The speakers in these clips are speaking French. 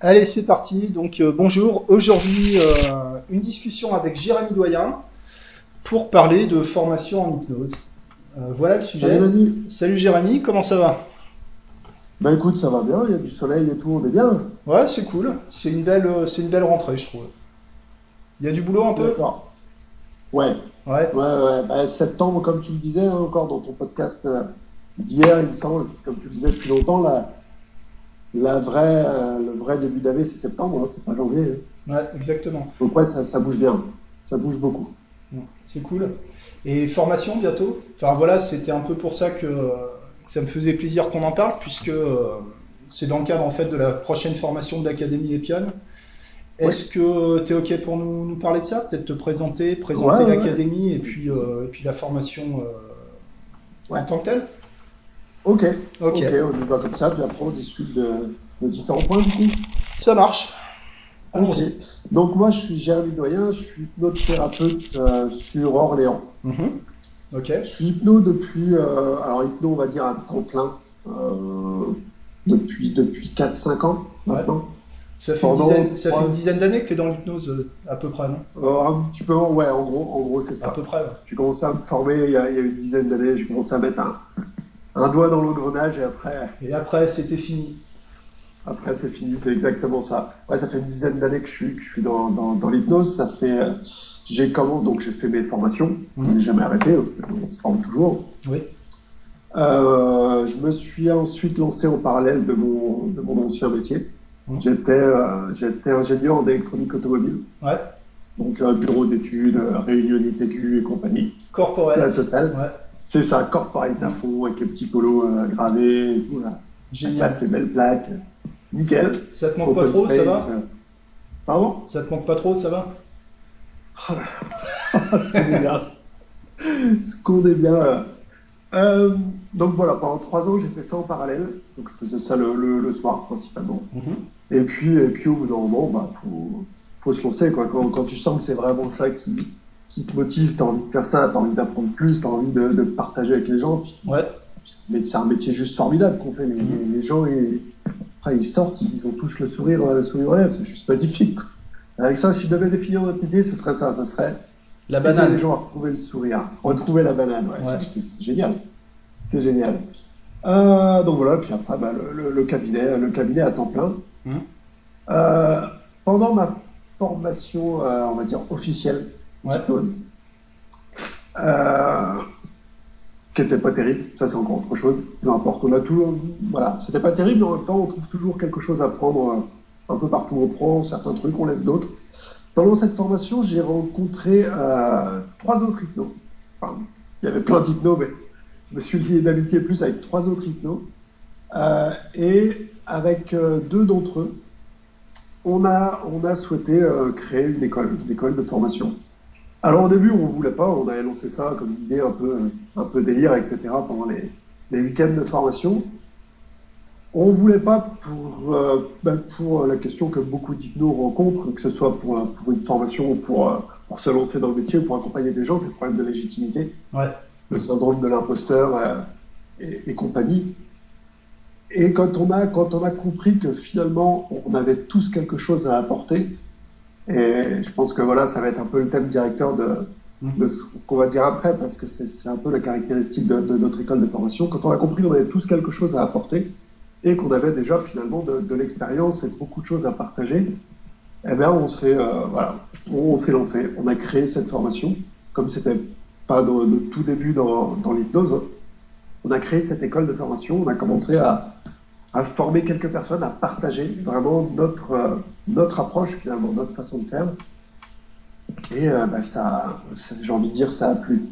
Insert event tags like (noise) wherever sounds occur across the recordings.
Allez, c'est parti. Donc euh, bonjour. Aujourd'hui, euh, une discussion avec Jérémy Doyen pour parler de formation en hypnose. Euh, voilà le sujet. Salut Manu. Salut Jérémy, comment ça va? Bah écoute, ça va bien, il y a du soleil et tout, on est bien. Ouais, c'est cool. C'est une belle, c'est une belle rentrée, je trouve. Il y a du boulot un peu? Ouais, Ouais. ouais, ouais. Bah, septembre, comme tu le disais hein, encore dans ton podcast d'hier, il me semble, comme tu le disais depuis longtemps, la, la vraie, euh, le vrai début d'année, c'est septembre, hein, c'est pas janvier. hein. Ouais, exactement. Donc ouais, ça, ça bouge bien, ça bouge beaucoup. C'est cool. Et formation bientôt? Enfin voilà, c'était un peu pour ça que, ça me faisait plaisir qu'on en parle, puisque euh, c'est dans le cadre en fait de la prochaine formation de l'Académie Epion. Est-ce que tu es OK pour nous, nous parler de ça? Peut-être te présenter, présenter Ouais, ouais, l'Académie et, puis, euh, et puis la formation euh, Ouais. en tant que telle? Ok, Ok. on y va comme ça, puis après on discute de, de différents points du coup. Ça marche. Ok. Donc moi, je suis Jérémy Doyen, je suis hypnothérapeute euh, sur Orléans. Mhm. Ok. Je suis hypno depuis, euh, alors hypno, on va dire à temps plein, euh, depuis, depuis 4-5 ans maintenant. Ça fait, une Pendant dizaine, ça fait trois- une dizaine d'années que tu es dans l'hypnose, à peu près, non? Un petit peu, ouais, en gros, en gros c'est À ça. peu près, ouais. J'ai commencé à me former il y a, il y a une dizaine d'années, j'ai commencé à mettre un, un doigt dans l'engrenage et après, Et après, c'était fini. après c'est fini, c'est exactement ça. Ouais, ça fait une dizaine d'années que je suis, que je suis dans, dans, dans l'hypnose, ça fait, euh, j'ai comment, donc j'ai fait mes formations, je Mhm. n'ai jamais arrêté, on se forme toujours. Oui. Euh, je me suis ensuite lancé en parallèle de mon, de mon ancien métier. Mhm. J'étais euh, j'étais ingénieur en électronique automobile, Ouais. donc bureau d'études, réunionnite aiguë et compagnie. Corporate. La totale. Ouais. C'est ça, à fond, avec les petits polos euh, gravés et tout. Là. Génial. les belles plaques. Nickel. Ça te manque pas trop, ça va euh. Pardon? Ça te manque pas trop, ça va? Ce qu'on est bien. Ce qu'on est bien. euh. Euh, donc voilà, pendant trois ans, j'ai fait ça en parallèle. Donc je faisais ça le, le- le soir principalement. Et puis, et puis au bout d'un moment, bah, faut, faut se lancer. Quoi. Quand, quand tu sens que c'est vraiment ça qui, qui te motive, tu as envie de faire ça, tu as envie d'apprendre plus, tu as envie de, de partager avec les gens. Ouais. mais c'est un métier juste formidable qu'on fait. Les, Mhm. les- gens, ils, après, ils sortent, ils ont tous le sourire, le sourire aux lèvres. C'est juste magnifique. Avec ça, si je devais définir notre métier, ce serait ça. Ce serait La aider les banane. gens à retrouver le sourire, retrouver la banane. Ouais, Ouais. C'est, génial. C'est génial. Euh, donc voilà, puis après, bah, le, le- le cabinet, le cabinet à temps plein. Mhm. Euh, pendant ma formation, euh, on va dire officielle, Euh, qui était pas terrible, ça c'est encore autre chose, peu importe, on a toujours, voilà, c'était pas terrible, mais en même temps on trouve toujours quelque chose à prendre euh, un peu partout, on prend certains trucs, on laisse d'autres. Pendant cette formation, j'ai rencontré euh, trois autres hypnos. Enfin, il y avait plein d'hypnos, mais je me suis lié d'amitié plus avec trois autres hypnos. Et avec deux d'entre eux, on a, on a souhaité créer une école, une école de formation. Alors au début, on voulait pas, on avait lancé ça comme une idée un peu, un peu délire, etc. pendant les, les week-ends de formation. On voulait pas pour, euh, ben, pour la question que beaucoup d'hypnos rencontrent, que ce soit pour, pour une formation ou pour, euh, pour se lancer dans le métier ou pour accompagner des gens, c'est le problème de légitimité, Ouais. le syndrome de l'imposteur euh, et, et compagnie. Et quand on, a, quand on a compris que finalement on avait tous quelque chose à apporter, et je pense que voilà, ça va être un peu le thème directeur de, de ce qu'on va dire après, parce que c'est un peu la caractéristique de, de notre école de formation. Quand on a compris qu'on avait tous quelque chose à apporter et qu'on avait déjà finalement de, de l'expérience et beaucoup de choses à partager, eh bien on s'est euh, voilà, on, s'est lancé, on a créé cette formation, comme c'était pas dans le tout début dans, dans l'hypnose. On a créé cette école de formation, on a commencé à, à former quelques personnes, à partager vraiment notre, euh, notre approche finalement, notre façon de faire. Et euh, bah, ça, j'ai envie de dire, ça a plu.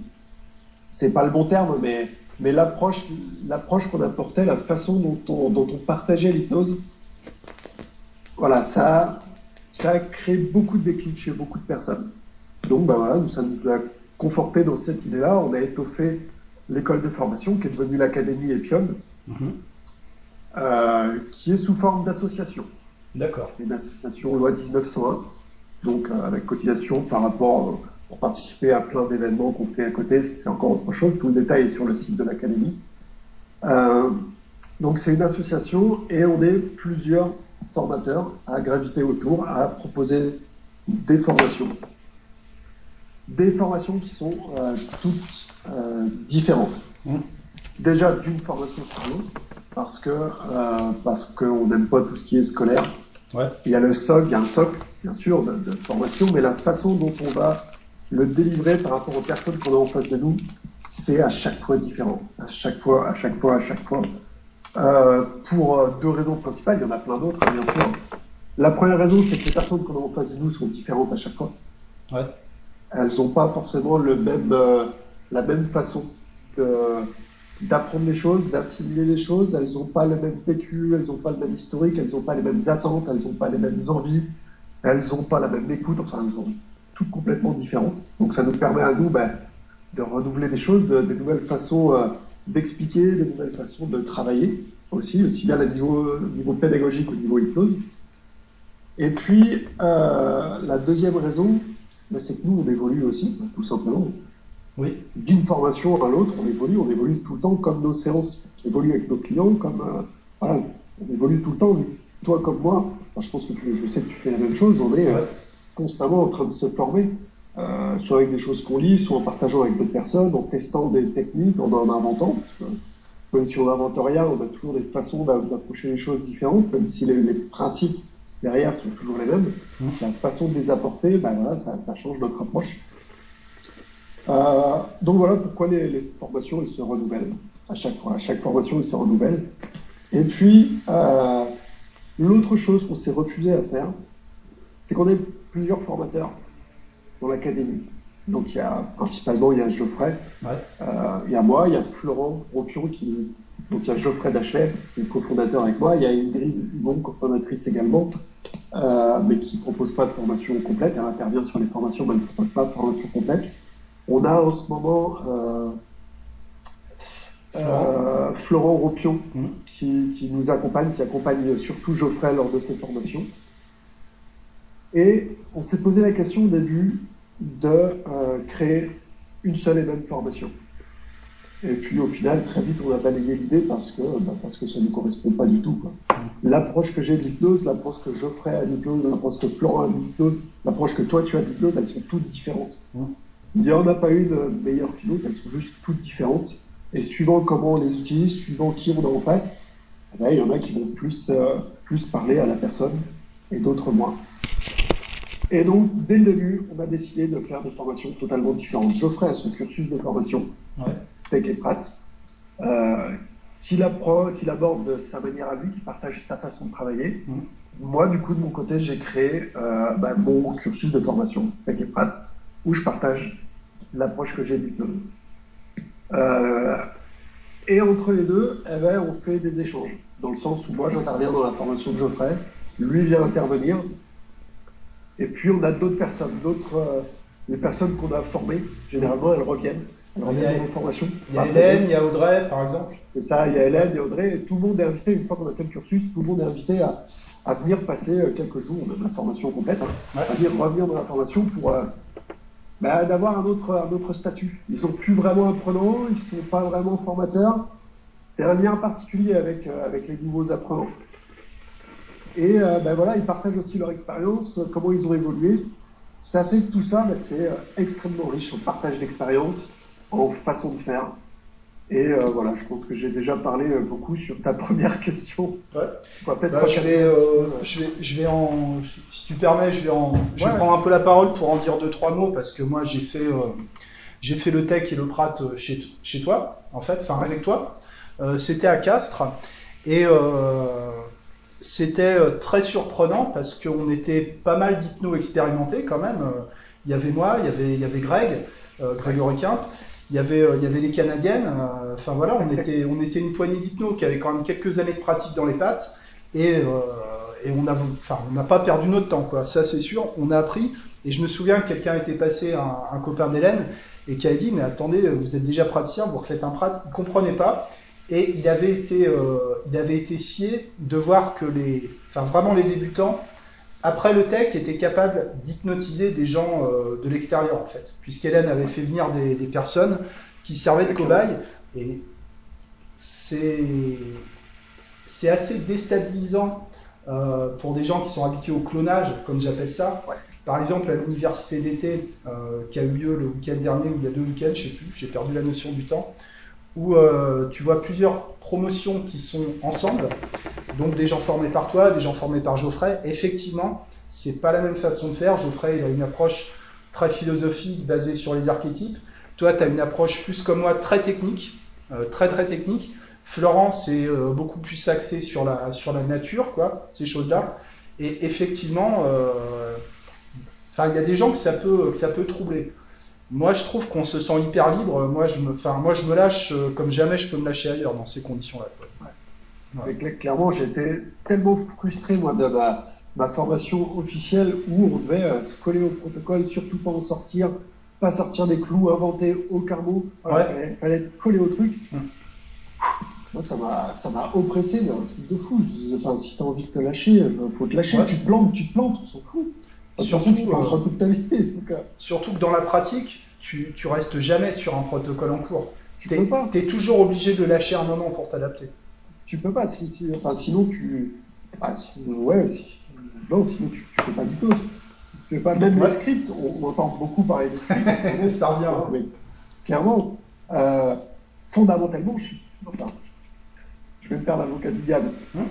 C'est pas le bon terme, mais, mais l'approche, qu'on apportait, la façon dont on, dont on partageait l'hypnose, voilà, ça, ça a créé beaucoup de déclics chez beaucoup de personnes. Donc, bah voilà, ça nous a conforté dans cette idée-là. On a étoffé l'école de formation qui est devenue l'Académie Epion, Mhm. Euh, qui est sous forme d'association. D'accord. C'est une association loi 1901, donc euh, avec cotisation par rapport euh, pour participer à plein d'événements qu'on fait à côté, c'est encore autre chose. Tout le détail est sur le site de l'académie. Euh, donc c'est une association et on est plusieurs formateurs à graviter autour, à proposer des formations. Des formations qui sont toutes différentes. Mmh. Déjà d'une formation sur l'autre, parce que euh, parce qu'on n'aime pas tout ce qui est scolaire. Ouais. Il y a le socle, il y a un socle, bien sûr, de, de, formation, mais la façon dont on va le délivrer par rapport aux personnes qu'on a en face de nous, c'est à chaque fois différent. À chaque fois, à chaque fois, à chaque fois. Euh, pour euh, deux raisons principales, il y en a plein d'autres, bien sûr. La première raison, c'est que les personnes qu'on a en face de nous sont différentes à chaque fois. Ouais. Elles n'ont pas forcément le même, euh, la même façon d'apprendre les choses, d'assimiler les choses. Elles n'ont pas le même vécu, elles n'ont pas le même historique, elles n'ont pas les mêmes attentes, elles n'ont pas les mêmes envies, elles n'ont pas la même écoute. Enfin, elles sont toutes complètement différentes. Donc, ça nous permet à nous ben, de renouveler des choses, de, nouvelles façons euh, d'expliquer, de nouvelles façons de travailler aussi, aussi bien au niveau, pédagogique au niveau hypnose. Et puis, euh, la deuxième raison, ben, c'est que nous, on évolue aussi, tout simplement. Oui. D'une formation à l'autre, on évolue, on évolue tout le temps, comme nos séances évoluent avec nos clients, comme euh, voilà, on évolue tout le temps. Toi comme moi, enfin, je pense que tu, je sais que tu fais la même chose. On est euh, constamment en train de se former, euh, soit avec des choses qu'on lit, soit en partageant avec d'autres personnes, en testant des techniques, en en inventant. Parce que, même si on n'invente rien, on a toujours des façons d'approcher les choses différentes, même si les, les principes derrière sont toujours les mêmes. Mmh. La façon de les apporter, ben voilà, ça, ça change notre approche. Euh, donc voilà pourquoi les, les, formations elles se renouvellent à chaque fois. À chaque formation, elles se renouvellent. Et puis, euh, l'autre chose qu'on s'est refusé à faire, c'est qu'on est plusieurs formateurs dans l'académie. Donc il y a principalement il y a Geoffrey, ouais. euh, il y a moi, il y a Florent Ropion qui donc il y a Geoffrey Dachelet qui est cofondateur avec moi, il y a Ingrid Hugon, cofondatrice également, euh, mais qui propose pas de formation complète. Elle intervient sur les formations, mais elle ne propose pas de formation complète. On a en ce moment euh, Florent, euh, Florent Ropion mmh. qui, qui, nous accompagne, qui accompagne surtout Geoffrey lors de ses formations. Et on s'est posé la question au début de euh, créer une seule et même formation. Et puis au final, très vite, on a balayé l'idée parce que, bah, parce que ça ne nous correspond pas du tout. Mmh. L'approche que j'ai de l'hypnose, l'approche que Geoffrey a de l'hypnose, l'approche que Florent a de l'hypnose, l'approche que toi tu as de l'hypnose, elles sont toutes différentes. Il n'y en a pas eu de meilleure philo, elles sont juste toutes différentes. Et suivant comment on les utilise, suivant qui on a en face, il y en a qui vont plus, euh, plus parler à la personne et d'autres moins. Et donc, dès le début, on a décidé de faire des formations totalement différentes. Geoffrey a son cursus de formation, ouais. Tech et Prat, euh, qu'il qu aborde de sa manière à lui, qui partage sa façon de travailler. Mmh. Moi, du coup, de mon côté, j'ai créé euh, bah, mon cursus de formation, Tech et Prat, où je partage l'approche que j'ai du. Euh, et entre les deux, eh ben, on fait des échanges, dans le sens où moi j'interviens dans la formation de Geoffrey, lui vient intervenir, et puis on a d'autres personnes, d'autres, euh, les personnes qu'on a formées, généralement elles reviennent, elles reviennent dans nos formations. Il y a Hélène, il y a Audrey par exemple. C'est ça, il y a Hélène, il y a Audrey, et tout le monde est invité, une fois qu'on a fait le cursus, tout le monde est invité à, à venir passer quelques jours, même la formation complète, hein, ouais. à venir revenir dans la formation pour euh, bah, d'avoir un autre, un autre statut. Ils sont plus vraiment apprenants, ils sont pas vraiment formateurs. C'est un lien particulier avec, euh, avec les nouveaux apprenants. Et euh, ben voilà, ils partagent aussi leur expérience, comment ils ont évolué. Ça fait que tout ça, ben, c'est extrêmement riche en partage d'expérience, en façon de faire. Et euh, voilà, je pense que j'ai déjà parlé beaucoup sur ta (laughs) première question. Ouais. Bah, je, vais, euh, je, vais, je vais en, si tu permets, je vais, en, je vais prendre un peu la parole pour en dire deux trois mots parce que moi j'ai fait, euh, j'ai fait le tech et le prat chez, chez toi, en fait, enfin avec toi. Euh, c'était à Castres et c'était très surprenant parce qu'on était pas mal d'hypno expérimentés quand même. Il y avait moi, il y avait, il y avait Greg, Grégory Quimp il y avait, il y avait les Canadiennes. Euh, enfin voilà, on était, on était une poignée d'hypno qui avait quand même quelques années de pratique dans les pattes et, euh, et on n'a enfin, on pas perdu notre temps, quoi. Ça c'est sûr. On a appris. Et je me souviens que quelqu'un était passé, un, un copain d'Hélène, et qui avait dit mais attendez, vous êtes déjà praticien, vous refaites un prat. Il comprenait pas. Et il avait été, euh, il avait été scié de voir que les, enfin vraiment les débutants après le tech était capable d'hypnotiser des gens euh, de l'extérieur en fait, puisqu'Hélène avait fait venir des, des, personnes qui servaient de cobayes et c'est c'est assez déstabilisant euh, pour des gens qui sont habitués au clonage, comme j'appelle ça. Ouais. Par exemple, à l'université d'été euh, qui a eu lieu le week-end dernier ou il y a deux week-ends, je sais plus, j'ai perdu la notion du temps, où euh, tu vois plusieurs promotions qui sont ensemble, donc des gens formés par toi, des gens formés par Geoffrey. Effectivement, c'est pas la même façon de faire. Geoffrey, il a une approche très philosophique basée sur les archétypes. Toi, tu as une approche plus comme moi, très technique, euh, très très technique. Florence est euh, beaucoup plus axé sur la, sur la nature, quoi, ces choses-là. Et effectivement, euh, enfin, il y a des gens que ça peut, que ça peut troubler. Moi, je trouve qu'on se sent hyper libre. Moi, je me, enfin, moi, je me lâche euh, comme jamais je peux me lâcher ailleurs dans ces conditions-là. clairement, j'étais tellement frustré, moi, de ma, ma formation officielle où on devait euh, se coller au protocole, surtout pas en sortir, pas sortir des clous, inventer aucun mot. Voilà, Ouais. fallait, collé au truc. Mm. Moi, ça m'a, ça m'a oppressé, mais un truc de fou. Enfin, si t'as envie de te lâcher, euh, faut te lâcher. Tu te plantes, tu te plantes, on s'en fout. Surtout, tu euh, toute ta vie. (laughs) Donc, Surtout que dans la pratique, tu, tu restes jamais sur un protocole en cours. tu T'es peux pas. es toujours obligé de lâcher un moment pour t'adapter. Tu peux pas. Si, si- enfin, sinon, tu. Ah, si- ouais, si- non, sinon, tu, tu fais pas d'hypnose. Tu fais pas. Même Ouais. les scripts, on, on entend beaucoup parler des scripts. (laughs) Ça revient. Mais clairement, euh, fondamentalement, je, suis- enfin, je vais me faire l'avocat du diable. Hum.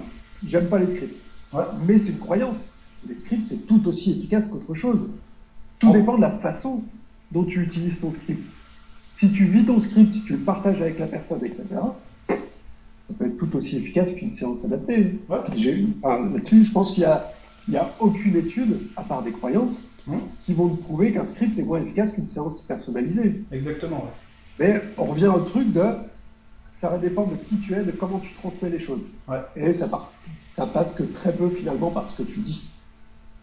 J'aime pas les scripts. Ouais. Mais c'est une croyance. Les scripts, c'est tout aussi efficace qu'autre chose. Tout Oh. dépend de la façon dont tu utilises ton script. Si tu vis ton script, si tu le partages avec la personne, etc., ça peut être tout aussi efficace qu'une séance adaptée. Ouais. J'ai- enfin, Là-dessus, je pense qu'il n'y a, a aucune étude, à part des croyances, qui vont te prouver qu'un script est moins efficace qu'une séance personnalisée. Exactement. ouais. Mais on revient au truc de ça va dépendre de qui tu es, de comment tu transmets les choses. Et ça, part, ça passe que très peu finalement par ce que tu dis.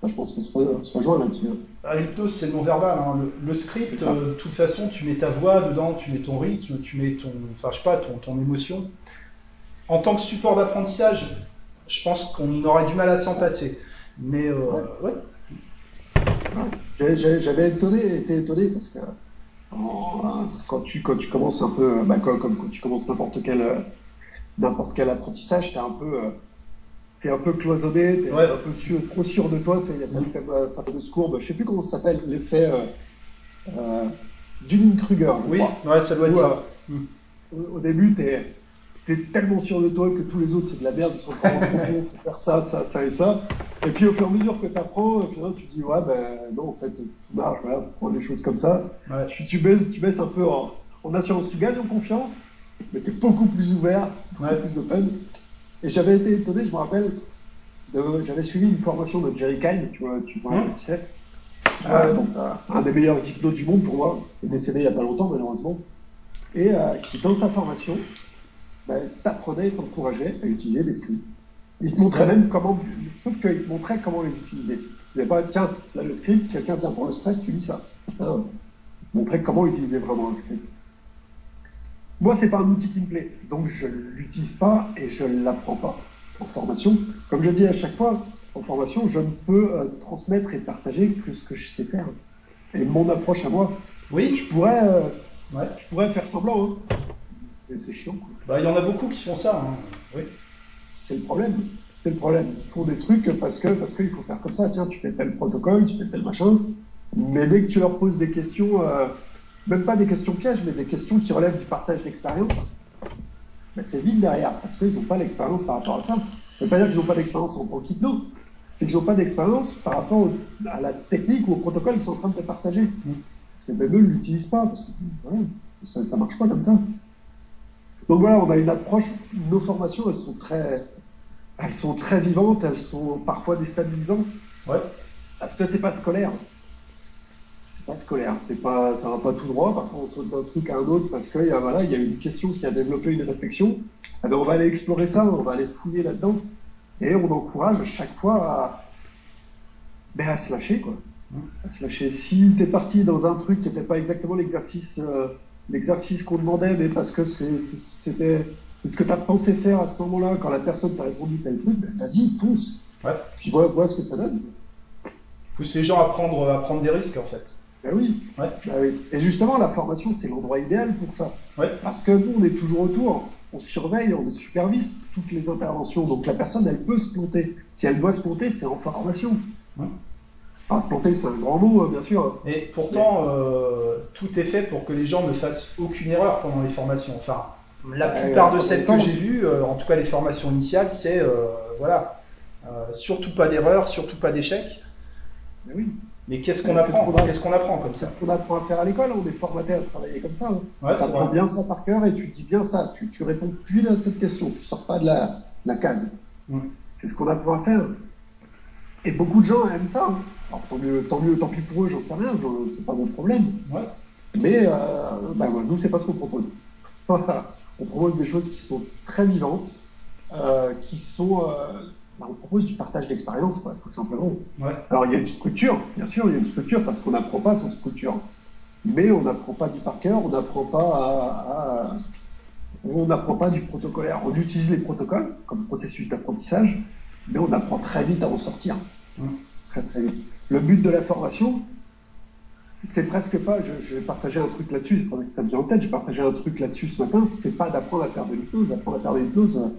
Je pense qu'on se, re- on se rejoint là-dessus. hein. Ah, L'hypnose, c'est non-verbal. hein. Le, le script, euh, de toute façon, tu mets ta voix dedans, tu mets ton rythme, tu mets ton, enfin, je sais pas, ton, ton émotion. En tant que support d'apprentissage, je pense qu'on aurait du mal à s'en passer. Mais euh, ouais. J'avais étonné, été étonné parce que en- quand, tu, quand tu commences un peu, bah, comme, comme quand tu commences n'importe quel, euh, n'importe quel apprentissage, tu es un peu. T'es un peu cloisonné, t'es Ouais. un peu sûr- trop sûr de toi. Il y a cette fam- fameuse courbe, je sais plus comment ça s'appelle, l'effet euh, euh, Dunning-Kruger. Oui, ouais, ça doit être ça. euh, au, au début, tu es, tellement sûr de toi que tous les autres, c'est de la merde, ils sont vraiment trop bons, faut faire ça, ça, ça et ça. Et puis au fur et à mesure que tu apprends, tu dis, ouais, ben non, en fait, tout marche, voilà, prendre les choses comme ça. Ouais. Tu baisses, tu baisses un peu en, en assurance, tu gagnes en confiance, mais tu es beaucoup plus ouvert, beaucoup plus open. Et j'avais été étonné, je me rappelle, j'avais suivi une formation de Jerry Kine, tu vois, tu vois qui c'est. Ouais. Euh, donc, un des meilleurs hypnos du monde pour moi, décédé il n'y a pas longtemps malheureusement, et euh, qui dans sa formation ben, t'apprenait et t'encourageait à utiliser des scripts. Il te montrait même comment, sauf qu'il te montrait comment les utiliser. Il n'est pas, tiens, là le script, quelqu'un vient pour le stress, tu lis ça. Te montrait comment utiliser vraiment un script. Moi, c'est pas un outil qui me plaît, donc je l'utilise pas et je l'apprends pas en formation. Comme je dis à chaque fois, en formation, je ne peux euh, transmettre et partager que ce que je sais faire. Et mon approche à moi, Oui, je pourrais, euh, ouais. je pourrais faire semblant, hein. mais c'est chiant. quoi. Bah, il y en a beaucoup qui font ça. hein. Oui. C'est le problème. C'est le problème. Ils font des trucs parce que parce qu'il faut faire comme ça. Tiens, tu fais tel protocole, tu fais tel machin. Mais dès que tu leur poses des questions, euh, même pas des questions pièges, mais des questions qui relèvent du partage d'expérience, ben c'est vite derrière parce qu'ils n'ont pas l'expérience par rapport à ça. Ça veut pas dire qu'ils n'ont pas d'expérience en tant qu'hypno. C'est qu'ils n'ont pas d'expérience par rapport au- à la technique ou au protocole qu'ils sont en train de te partager. Parce que même eux ne l'utilisent pas, parce que ça ne marche pas comme ça. Donc voilà, on a une approche, nos formations, elles sont très, elles sont très vivantes, elles sont parfois déstabilisantes, Ouais. parce que c'est pas scolaire. Pas scolaire, c'est pas, ça va pas tout droit, parfois on saute d'un truc à un autre parce qu'il y a, voilà, il y a une question qui a développé une réflexion. Eh ben, on va aller explorer ça, on va aller fouiller là-dedans, et on encourage à chaque fois à, ben, à se lâcher, quoi. À se lâcher. Si tu es parti dans un truc qui n'était pas exactement l'exercice euh, l'exercice qu'on demandait, mais parce que c'est c'est ce qui c'était c'est ce que tu as pensé faire à ce moment-là, quand la personne t'a répondu tel truc, ben, vas-y, fonce. Ouais. Puis vois, vois ce que ça donne. Pousse les gens à prendre, à prendre des risques, en fait. Ben oui. Ouais. Ben oui. Et justement, la formation, c'est l'endroit idéal pour ça. Ouais. Parce que nous, on est toujours autour. on surveille, on supervise toutes les interventions. Donc la personne, elle peut se planter. Si elle doit se planter, c'est en formation. Alors, se planter, c'est un grand mot, hein, bien sûr. Et pourtant, euh, tout est fait pour que les gens ne fassent aucune erreur pendant les formations. Enfin, la plupart de celles que j'ai vues, euh, en tout cas les formations initiales, c'est euh, voilà, surtout pas d'erreur, surtout pas d'échec. Oui. Mais qu'est-ce qu'on apprend Qu'est-ce qu'on apprend comme ça C'est ce qu'on apprend à faire à l'école. On est formaté à travailler comme ça. Hein. tu apprends bien ça par cœur et tu dis bien ça. Tu, tu réponds plus à cette question. Tu sors pas de la, la case. Mm. C'est ce qu'on apprend à faire. Et beaucoup de gens aiment ça. Hein. Alors, tant, mieux, tant mieux, tant pis pour eux, j'en sais rien. C'est pas mon problème. Mais euh, ben, nous, c'est pas ce qu'on propose. (laughs) on propose des choses qui sont très vivantes, euh, qui sont euh, bah, on propose du partage d'expérience, tout simplement. Alors, il y a une structure, bien sûr, il y a une structure parce qu'on n'apprend pas sans structure. Mais on n'apprend pas du par cœur, on n'apprend pas à, on n'apprend pas du protocolaire. On utilise les protocoles comme processus d'apprentissage, mais on apprend très vite à en sortir. Très, très vite. Le but de la formation, c'est presque pas, je, vais partager un truc là-dessus, que ça me vient en tête, j'ai partagé un truc là-dessus ce matin, c'est pas d'apprendre à faire de l'hypnose. Apprendre à faire de l'hypnose,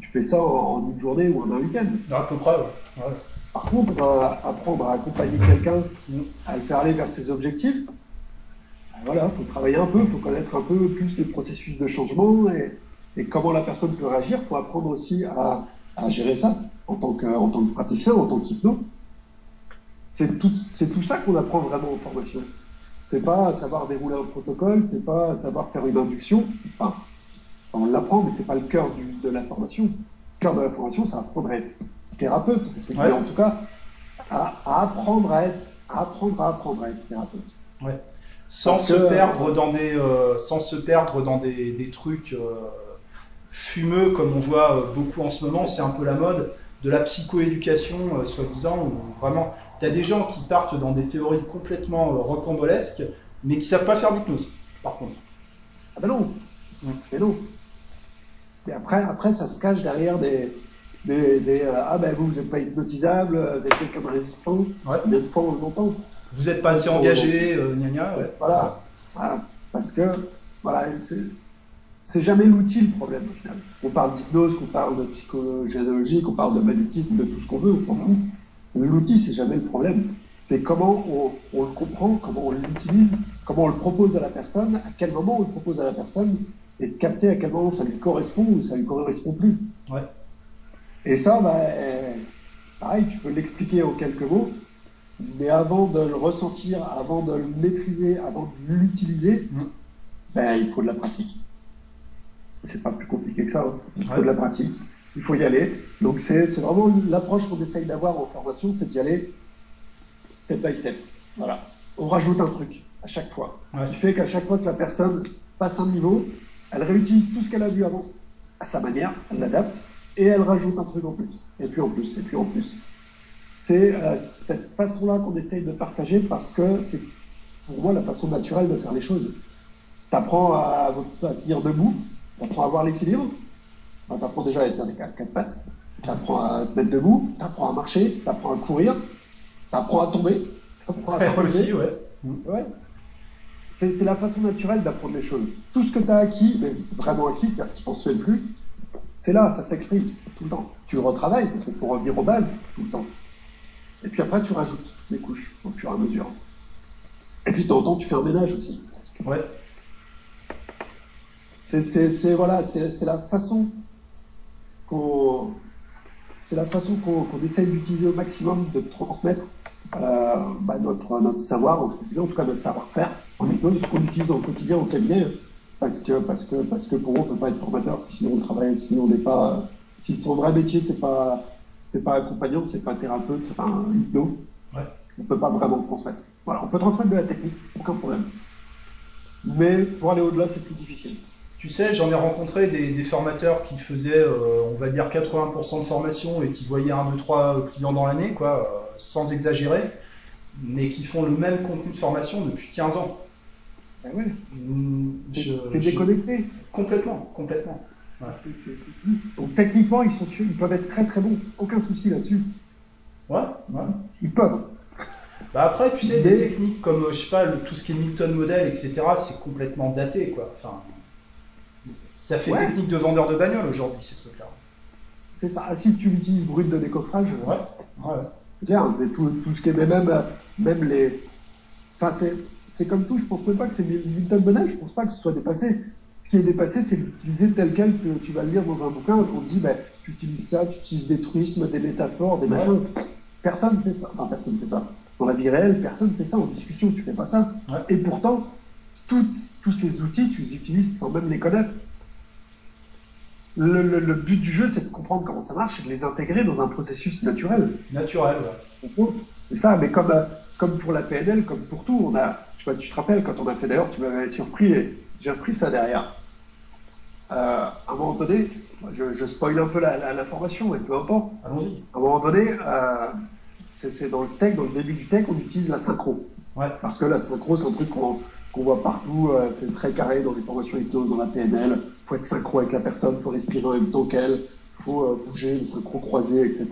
tu fais ça en, une journée ou en un week-end. À peu près, ouais. Par contre, euh, apprendre à accompagner quelqu'un, à le faire aller vers ses objectifs, ben voilà, il faut travailler un peu, il faut connaître un peu plus les processus de changement et, comment la personne peut réagir. Il faut apprendre aussi à, gérer ça en tant que, en tant que praticien, en tant qu'hypno. C'est tout, tout ça qu'on apprend vraiment en formation. C'est pas savoir dérouler un protocole, c'est pas savoir faire une induction. Enfin, on l'apprend, mais c'est pas le cœur de la formation. Le cœur de la formation, c'est apprendre à être thérapeute, en tout cas, à, apprendre à être, apprendre à apprendre à être thérapeute. Ouais. Sans, se perdre dans des, euh, sans se perdre dans des, des trucs euh, fumeux comme on voit euh, beaucoup en ce moment, c'est un peu la mode de la psychoéducation, soi-disant, où vraiment, tu as des gens qui partent dans des théories complètement rocambolesques, mais qui savent pas faire d'hypnose, par contre. Ah ben non, mm. mais non. Et après, après, ça se cache derrière des. des, des euh, ah ben vous, vous n'êtes pas hypnotisable, vous êtes quelqu'un de résistant. Ouais. Combien de fois on l'entend Vous n'êtes pas assez engagé, euh, gna gna, ouais. voilà. voilà. Parce que, voilà, c'est jamais l'outil le problème au final. On parle d'hypnose, qu'on parle de psychologie qu'on parle de magnétisme, de tout ce qu'on veut, on s'en fout. L'outil, c'est jamais le problème. C'est comment on, on, le comprend, comment on l'utilise, comment on le propose à la personne, à quel moment on le propose à la personne, et de capter à quel moment ça lui correspond ou ça lui correspond plus. Ouais. Et ça, bah, pareil, tu peux l'expliquer en quelques mots, mais avant de le ressentir, avant de le maîtriser, avant de l'utiliser, mm. ben, il faut de la pratique. C'est pas plus compliqué que ça. Hein. Il faut de la pratique. Il faut y aller. Donc c'est vraiment l'approche qu'on essaye d'avoir en formation, c'est d'y aller step by step. Voilà. On rajoute un truc à chaque fois. Ce qui fait qu'à chaque fois que la personne passe un niveau, elle réutilise tout ce qu'elle a vu avant à sa manière, elle l'adapte et elle rajoute un truc en plus, et puis en plus, et puis en plus. C'est euh, cette façon-là qu'on essaye de partager parce que c'est pour moi la façon naturelle de faire les choses. Tu apprends à, à, tenir debout, tu apprends à avoir l'équilibre, tu apprends déjà à être à quatre pattes, tu apprends à te mettre debout, tu apprends à marcher, tu apprends à courir, tu apprends à tomber, tu apprends à aussi, ouais. ouais. C'est la façon naturelle d'apprendre les choses. Tout ce que tu as acquis, mais vraiment acquis, c'est-à-dire que tu penses même plus, c'est là, ça s'exprime tout le temps. Tu le retravailles parce qu'il faut revenir aux bases tout le temps. Et puis après, tu rajoutes les couches au fur et à mesure. Et puis de temps en temps, tu fais un ménage aussi. Ouais. C'est voilà, c'est la façon qu'on c'est la façon qu'on essaye d'utiliser au maximum de transmettre euh, bah, notre, notre savoir, en tout cas notre savoir-faire en hypnose, ce qu'on utilise au quotidien au cabinet, parce que, parce que, parce que pour eux, on ne peut pas être formateur si on travaille, si on n'est pas, si son vrai métier, c'est pas, c'est pas accompagnant, c'est pas thérapeute, enfin, hypno, ouais. on ne peut pas vraiment transmettre. Voilà, on peut transmettre de la technique, aucun problème. Mais pour aller au-delà, c'est plus difficile. Tu sais, j'en ai rencontré des, formateurs qui faisaient, euh, on va dire, 80% de formation et qui voyaient un, deux, trois clients dans l'année, quoi, euh, sans exagérer, mais qui font le même contenu de formation depuis 15 ans. Ah ouais. T'es déconnecté Complètement, complètement. Donc techniquement, ils, sont ils peuvent être très très bons, aucun souci là-dessus. Ouais, ouais. Ils peuvent. Bah après, tu sais, des techniques comme, euh, je sais pas, tout ce qui est Newton model, etc., c'est complètement daté, quoi. Enfin, Ça fait technique de vendeur de bagnole aujourd'hui, ces trucs-là. C'est ça. Ah, si tu l'utilises brut de décoffrage, ouais. c'est clair, c'est tout, tout, ce qui est même, même les. Enfin, c'est comme tout, je pense même pas que c'est une tonne banale, je pense pas que ce soit dépassé. Ce qui est dépassé, c'est l'utiliser tel quel que tu vas le lire dans un bouquin, on te dit, ben, tu utilises ça, tu utilises des truismes, des métaphores, des machins. Personne ne fait ça. Enfin, personne fait ça. Dans la vie réelle, personne ne fait ça. En discussion, tu fais pas ça. Et pourtant, tous ces outils, tu les utilises sans même les connaître. Le, but du jeu, c'est de comprendre comment ça marche et de les intégrer dans un processus naturel. Naturel, ouais. C'est ça, mais comme, euh, comme pour la PNL, comme pour tout, on a, je sais pas si tu te rappelles, quand on a fait d'ailleurs, tu m'avais surpris et j'ai repris ça derrière. Euh, à un moment donné, je, je spoil un peu l'information, mais peu importe. Allons-y. À un moment donné, euh, c'est dans le tech, dans le début du tech, on utilise la synchro. Ouais. Parce que la synchro, c'est un truc qu'on voit partout, euh, c'est très carré dans les formations hypnose, dans la PNL. Il faut être synchro avec la personne, il faut respirer en même temps qu'elle, il faut euh, bouger, les synchro croisés, etc.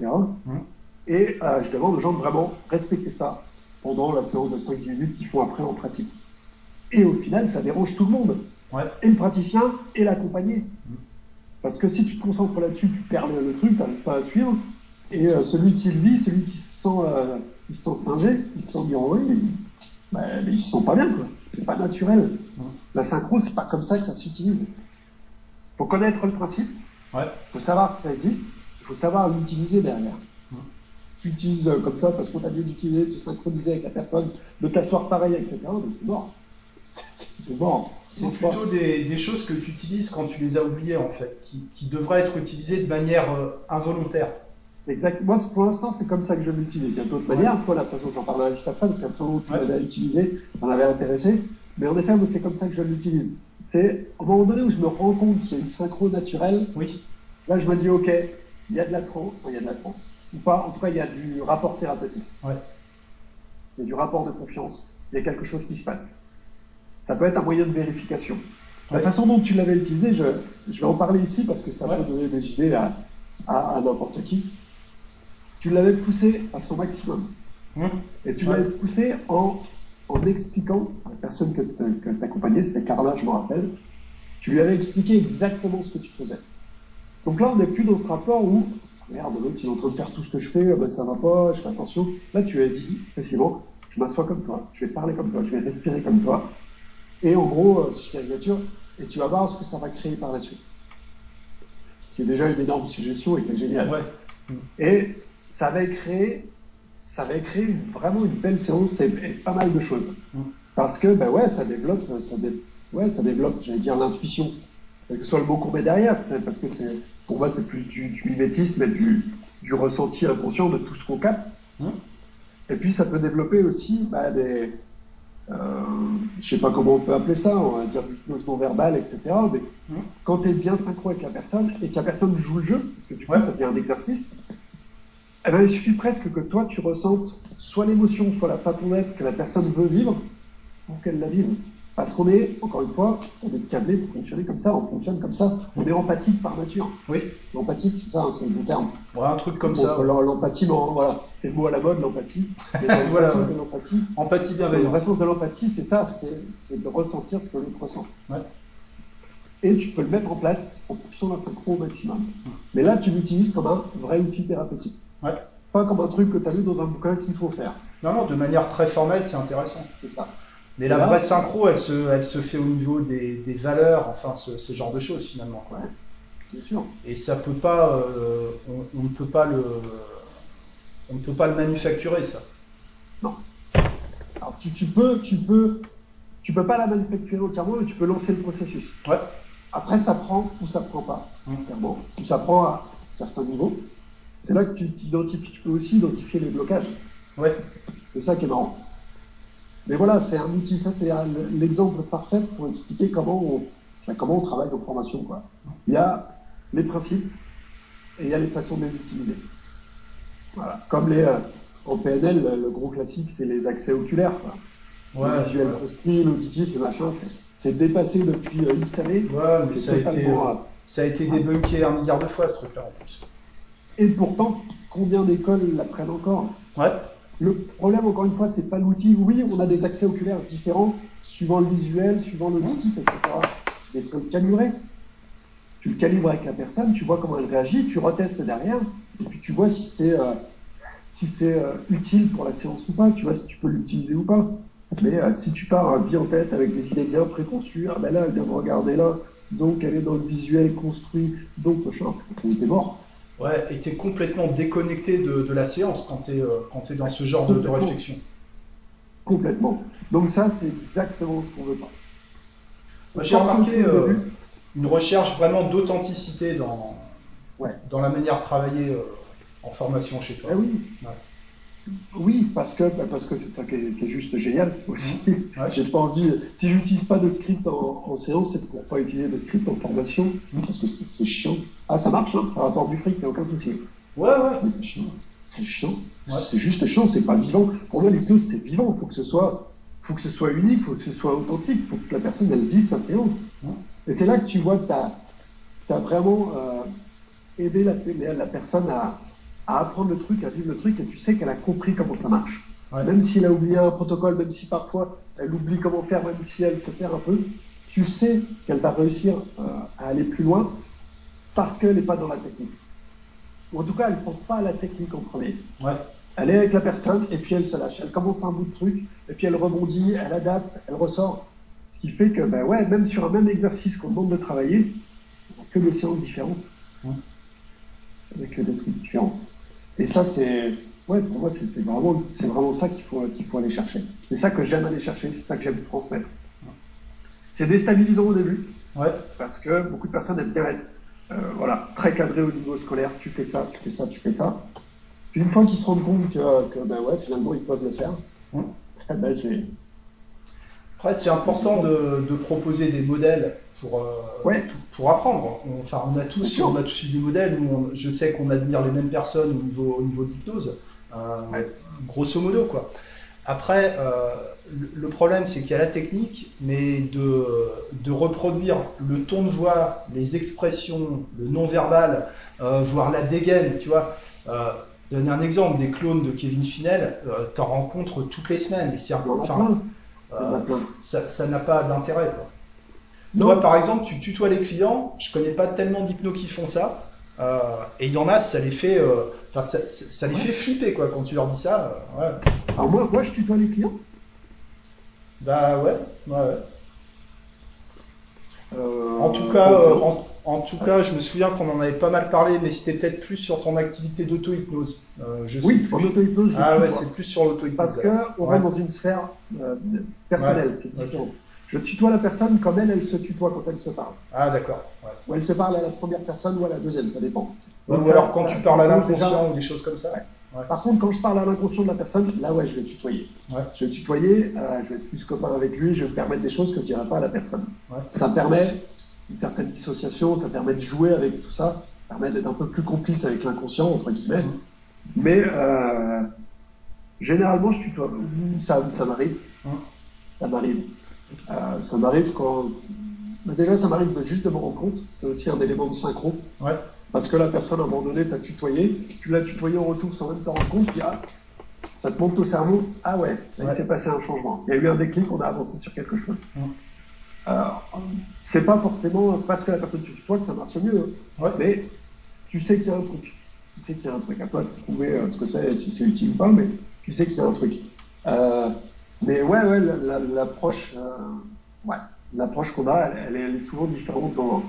Et euh, je demande aux gens de vraiment respecter ça pendant la séance de 5 minutes qu'ils font après en pratique. Et au final, ça dérange tout le monde. Ouais. Et le praticien et l'accompagné. Parce que si tu te concentres là-dessus, tu perds le, truc, tu n'arrives pas à suivre. Et celui qui le vit, celui qui se sent, euh, ils se sent singés, ils se sentent dire oui, mais, bah, mais, ils se sentent pas bien, quoi. C'est pas naturel. La synchro, c'est pas comme ça que ça s'utilise. Faut connaître le principe. Ouais. Faut savoir que ça existe. Il faut savoir l'utiliser derrière. Si tu utilises euh, comme ça parce qu'on t'a dit d'utiliser, de synchroniser avec la personne, de t'asseoir pareil, etc., (laughs) c'est mort. C'est mort. C'est plutôt des, des, choses que tu utilises quand tu les as oubliées, en fait, qui, qui devraient être utilisées de manière euh, involontaire. C'est exact. Moi, pour l'instant, c'est comme ça que je l'utilise. Il y a d'autres manières. Toi, la façon, j'en parlerai juste après, parce où tu les as utilisées, ça m'avait intéressé. Mais en effet, c'est comme ça que je l'utilise. C'est au moment donné où je me rends compte qu'il y a une synchro naturelle. Oui. Là, je me dis, OK, il y a de la trans, il y a de la trans. Ou pas, en tout cas, il y a du rapport thérapeutique. Ouais. Il y a du rapport de confiance. Il y a quelque chose qui se passe. Ça peut être un moyen de vérification. La façon dont tu l'avais utilisé, je, je, vais en parler ici parce que ça peut donner des idées à, à, à n'importe qui tu l'avais poussé à son maximum. Hum. Et tu l'avais poussé en, en expliquant à la personne que tu accompagnais, c'était Carla, je me rappelle, tu lui avais expliqué exactement ce que tu faisais. Donc là, on n'est plus dans ce rapport où, merde, l'autre, il est en train de faire tout ce que je fais, ben, ça va pas, je fais attention. Là, tu as dit, précisément, je m'assois comme toi, je vais parler comme toi, je vais respirer comme toi. Et en gros, euh, je caricature, et tu vas voir ce que ça va créer par la suite. Qui est déjà une énorme suggestion et qui est. Ouais. Et ça avait créé, ça avait créé vraiment une belle séance et, pas mal de choses. Parce que, ben ouais, ça développe, ça, ouais, ça développe, j'allais dire, l'intuition. Quel que soit le mot qu'on met derrière, parce que c'est, pour moi, c'est plus du, du, mimétisme et du, du ressenti inconscient de tout ce qu'on capte. Et puis, ça peut développer aussi bah, des, euh, je sais pas comment on peut appeler ça, on va dire l'hypnose non verbale, etc. Mais quand tu es bien synchro avec la personne et que la personne joue le jeu, parce que du coup, ça devient un exercice, eh ben, il suffit presque que toi, tu ressentes soit l'émotion, soit la façon d'être que la personne veut vivre pour qu'elle la vive. Parce qu'on est, encore une fois, on est câblé pour fonctionner comme ça, on fonctionne comme ça, on est empathique par nature. Oui. L'empathique, c'est ça, hein, c'est le bon terme. Ouais, un truc comme ça. L'empathie, voilà, c'est le mot à la mode, l'empathie. (laughs) voilà, ouais. l'empathie. Empathie bienveillante. Le vrai sens de l'empathie, c'est ça, c'est de ressentir ce que l'autre ressent. Ouais. Et tu peux le mettre en place en poussant la synchro au maximum. Mais là, tu l'utilises comme un vrai outil thérapeutique. Ouais. Pas comme un truc que tu as lu dans un bouquin qu'il faut faire. Non, non, de manière très formelle, c'est intéressant. C'est ça. Mais la vraie synchro, elle se, elle se fait au niveau des, des valeurs, enfin, ce, ce, genre de choses finalement. Quoi. Ouais, bien sûr. Et ça peut pas, euh, on, on, ne peut pas le, on ne peut pas le manufacturer ça. Non. Alors tu, tu peux, tu peux, tu peux pas la manufacturer entièrement, mais tu peux lancer le processus. Ouais. Après, ça prend ou ça prend pas, Mmh. clairement. Ou ça prend à certains niveaux. C'est là que tu peux aussi identifier les blocages. Ouais. C'est ça qui est marrant. Mais voilà, c'est un outil, ça c'est l'exemple parfait pour expliquer comment on, comment on travaille en formation. Quoi. Il y a les principes et il y a les façons de les utiliser. Voilà. Comme les, euh, en PNL, le, gros classique, c'est les accès oculaires. Quoi. Ouais, le visuel ouais. construit, l'auditif, le machin, c'est dépassé depuis euh, X années. Ouais, mais C'est ça a, été, totalement, euh, ça a été débunké un milliard de fois ce truc-là en plus. Et pourtant, combien d'écoles l'apprennent encore? Ouais. Le problème, encore une fois, c'est pas l'outil. Oui, on a des accès oculaires différents suivant le visuel, suivant l'auditif, etc. Mais il faut le calibrer. tu le calibres avec la personne, tu vois comment elle réagit, tu retestes derrière, et puis tu vois si c'est euh, si c'est euh, utile pour la séance ou pas, tu vois si tu peux l'utiliser ou pas. Mais euh, si tu pars bien en tête avec des idées bien préconçues, ah ben là, elle vient de regarder là, donc elle est dans le visuel construit, donc machin, t'es mort. Ouais, et complètement déconnecté de, de la séance quand t'es es dans ce genre de, de réflexion. Complètement. Donc ça, c'est exactement ce qu'on veut pas. J'ai remarqué euh, une recherche vraiment d'authenticité dans, dans la manière de travailler euh, en formation chez toi. Eh oui. Oui, parce que bah, parce que c'est ça qui est, juste génial aussi. Mmh. J'ai pas envie. Si je n'utilise pas de script en, séance, c'est pour pas utiliser de script en formation, mmh. parce que c'est chiant. Ah, ça marche, hein, par rapport du fric, il n'y a aucun souci. Ouais, ouais. Mais c'est chiant. C'est chiant. C'est juste chiant, c'est pas vivant. Pour moi, l'hypnose, c'est vivant. Il faut que ce soit faut que ce soit unique, il faut que ce soit authentique, il faut que la personne elle vive sa séance. Et c'est là que tu vois que tu as, vraiment euh, aidé la, la personne à, à, apprendre le truc, à vivre le truc, et tu sais qu'elle a compris comment ça marche. Même s'il a oublié un protocole, même si parfois elle oublie comment faire, même si elle se perd un peu, tu sais qu'elle va réussir euh, à aller plus loin parce qu'elle n'est pas dans la technique. Ou en tout cas, elle ne pense pas à la technique en premier. Ouais. Elle est avec la personne et puis elle se lâche. Elle commence un bout de truc et puis elle rebondit, elle adapte, elle ressort. Ce qui fait que, ben ouais, même sur un même exercice qu'on demande de travailler, on n'a que des séances différentes. Avec des trucs différents. Et ça, c'est, ouais, pour moi, c'est vraiment, vraiment ça qu'il faut, qu'il faut aller chercher. C'est ça que j'aime aller chercher, c'est ça que j'aime transmettre. C'est déstabilisant au début. Ouais. Parce que beaucoup de personnes aiment bien être, euh, voilà, très cadrées au niveau scolaire. Tu fais ça, tu fais ça, tu fais ça. Puis une fois qu'ils se rendent compte que, ben ouais, finalement, ils peuvent le faire, eh ben c'est. Après, c'est important de, de, proposer des modèles pour, euh, pour apprendre. enfin, on a tous, on a tous eu des modèles où je sais qu'on admire les mêmes personnes au niveau, au niveau d'hypnose, euh, grosso modo, quoi. Après, euh, le problème, c'est qu'il y a la technique, mais de, de, reproduire le ton de voix, les expressions, le non-verbal, voire la dégaine, tu vois. Donner un exemple, des clones de Kevin Finel, euh, t'en rencontres toutes les semaines. Et enfin, euh, ça n'a pas d'intérêt. Toi, par exemple, tu tutoies les clients. Je connais pas tellement d'hypnos qui font ça. Euh, et il y en a, ça les fait, euh, ça, ça, les fait flipper quoi quand tu leur dis ça. Ouais. Alors moi, moi, je tutoie les clients. Bah ouais, ouais. ouais. en tout cas, en, en tout cas, je me souviens qu'on en avait pas mal parlé, mais c'était peut-être plus sur ton activité d'auto-hypnose. Euh, oui, en auto-hypnose. Ah ouais, c'est plus sur l'auto-hypnose. Parce qu'on rentre dans une sphère euh, personnelle, c'est différent. Je tutoie la personne comme elle, elle se tutoie quand elle se parle. Ah d'accord. Ou elle se parle à la première personne ou à la deuxième, ça dépend. ou alors quand tu parles à l'inconscient ou des choses comme ça. Par contre, quand je parle à l'inconscient de la personne, là ouais, je vais tutoyer. Je vais tutoyer, euh, je vais être plus copain avec lui, je vais me permettre des choses que je ne dirais pas à la personne. Ça permet une certaine dissociation, ça permet de jouer avec tout ça, ça permet d'être un peu plus complice avec l'inconscient, entre guillemets. Mais euh, généralement, je tutoie. Ça, ça m'arrive. Ça m'arrive. Euh, ça m'arrive quand. Bah, déjà, ça m'arrive de juste de me rendre compte. C'est aussi un élément de synchro. Ouais. Parce que la personne, à un moment donné, t'a tutoyé. Tu l'as tutoyé en retour sans même te rendre compte. Puis, ah, ça te monte au cerveau. Ah ouais, il s'est passé un changement. Il y a eu un déclic, on a avancé sur quelque chose. Alors, c'est pas forcément parce que la personne tu tutoies que ça marche mieux, hein. mais tu sais qu'il y a un truc. Tu sais qu'il y a un truc. À toi de trouver euh, ce que c'est, si c'est utile ou pas, mais tu sais qu'il y a un truc. Euh, mais ouais, ouais, l'approche, euh, ouais, l'approche qu'on a, elle, est souvent différente dans,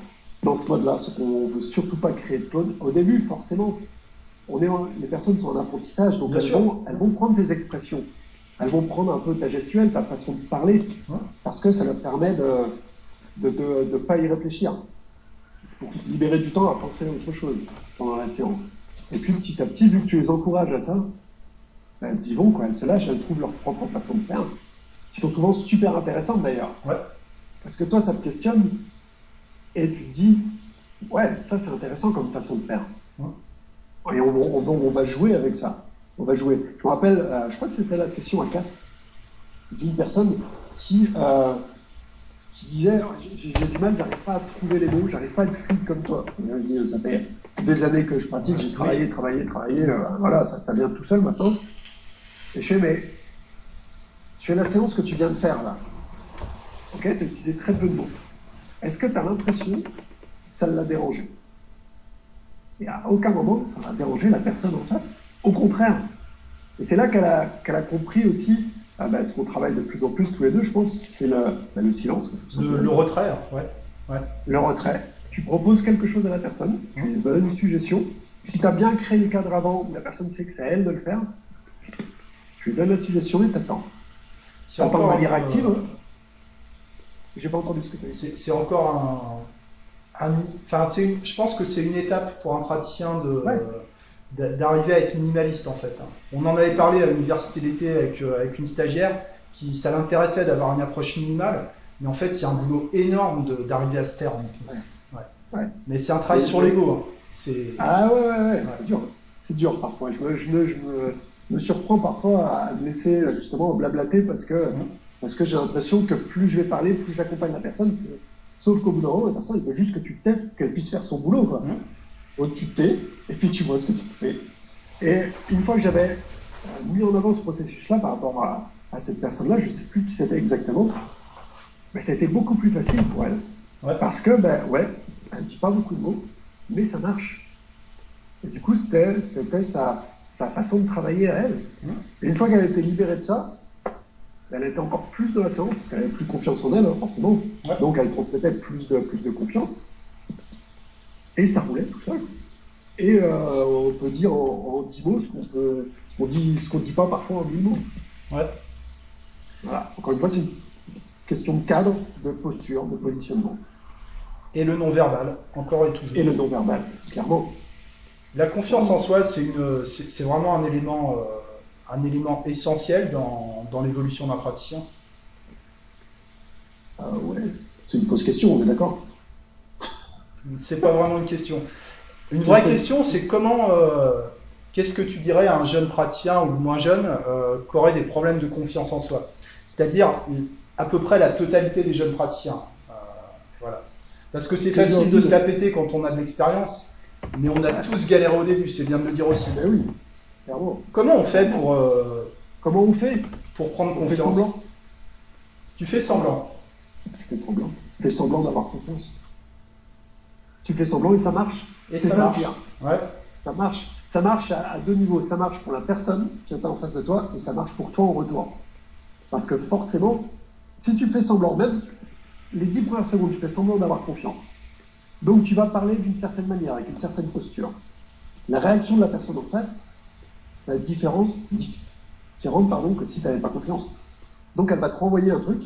dans ce mode-là. C'est qu'on veut surtout pas créer de clone. Au début, forcément, on est les personnes sont en apprentissage, donc elles vont, elles vont prendre des expressions elles vont prendre un peu ta gestuelle, ta façon de parler, parce que ça leur permet de ne de, de, pas y réfléchir, pour libérer du temps à penser à autre chose pendant la séance. Et puis petit à petit, vu que tu les encourages à ça, ben, elles y vont, quoi. elles se lâchent, elles trouvent leur propre façon de faire, qui sont souvent super intéressantes d'ailleurs. Parce que toi, ça te questionne, et tu te dis, ouais, ça c'est intéressant comme façon de faire. Et on, on, on va jouer avec ça on va jouer. Je me rappelle, euh, je crois que c'était la session à Castres d'une personne qui, euh, qui disait J'ai du mal, j'arrive pas à trouver les mots, j'arrive pas à être fluide comme toi. ça fait des années que je pratique, j'ai travaillé, travaillé, travaillé, euh, voilà, ça, ça, vient tout seul maintenant. Et je fais Mais je fais la séance que tu viens de faire là. Ok, tu as utilisé très peu de mots. Est-ce que tu as l'impression ça l'a dérangé? Et à aucun moment, ça n'a dérangé la personne en face. Au contraire. Et c'est là qu'elle a, compris aussi ah ben, ce qu'on travaille de plus en plus tous les deux, je pense, c'est le, ben, le silence. Le, le, retrait, ouais. ouais. Le retrait. Tu proposes quelque chose à la personne, tu lui donnes une suggestion. Si tu as bien créé le cadre avant, où la personne sait que c'est à elle de le faire, tu lui donnes la suggestion et t'attends. T'attends de manière active. Euh... J'ai pas entendu ce que tu as dit. C'est encore un. un enfin, une, je pense que c'est une étape pour un praticien de. Ouais d'arriver à être minimaliste en fait. On en avait parlé à l'université d'été avec, euh, avec une stagiaire qui ça l'intéressait d'avoir une approche minimale, mais en fait c'est un boulot énorme d'arriver à. Ouais. Ouais. Mais c'est un travail sur l'ego. Hein. Ah ouais, ouais, ouais. c'est dur. C'est dur parfois. Je me, je, me, je me, me, surprends parfois à me laisser justement blablater parce que, mmh. parce que j'ai l'impression que plus je vais parler, plus j'accompagne la personne. Sauf qu'au bout d'un moment, la personne, il veut juste que tu testes, qu'elle puisse faire son boulot. Quoi. Mmh. Donc tu t'es, et puis tu vois ce que ça fait. Et une fois que j'avais mis en avant ce processus-là par rapport à, à cette personne-là, je ne sais plus qui c'était exactement, mais ça a été beaucoup plus facile pour elle. Ouais. Parce que, ben ouais, elle ne dit pas beaucoup de mots, mais ça marche. Et du coup, c'était sa, sa façon de travailler à elle. Mmh. Et une fois qu'elle a été libérée de ça, elle était encore plus dans la séance, parce qu'elle avait plus confiance en elle, hein, forcément. Ouais. Donc elle transmettait plus de, plus de confiance. Et ça roulait tout seul. Et euh, on peut dire en, 10 mots ce qu'on peut, ce qu'on dit, ce qu'on dit pas parfois en 1000 mots. Ouais. Voilà. Encore une fois, c'est une question de cadre, de posture, de positionnement. Et le non-verbal, encore et toujours. Et le non-verbal, clairement. La confiance en soi, c'est vraiment un élément, euh, un élément essentiel dans, dans l'évolution d'un praticien. Ah ouais, c'est une fausse question, on est d'accord? C'est pas vraiment une question. Une vraie question, c'est comment. Euh, Qu'est-ce que tu dirais à un jeune praticien ou moins jeune euh, qui aurait des problèmes de confiance en soi? C'est-à-dire à peu près la totalité des jeunes praticiens. Voilà. Parce que c'est facile de se la péter quand on a de l'expérience, mais on a tous galéré au début, c'est bien de le dire aussi. Ben oui, clairement. Comment on fait pour. Euh, Comment on fait Pour prendre on confiance fait semblant. Tu fais semblant. Tu fais semblant. Tu fais semblant d'avoir confiance. Tu fais semblant et ça marche. Et ça, ça marche. Ouais. Ça marche. Ça marche à, à, deux niveaux. Ça marche pour la personne qui est en face de toi et ça marche pour toi en retour. Parce que forcément, si tu fais semblant, même les dix premières secondes, tu fais semblant d'avoir confiance. Donc tu vas parler d'une certaine manière, avec une certaine posture. La réaction de la personne en face va être différente, différente pardon, que si tu n'avais pas confiance. Donc elle va te renvoyer un truc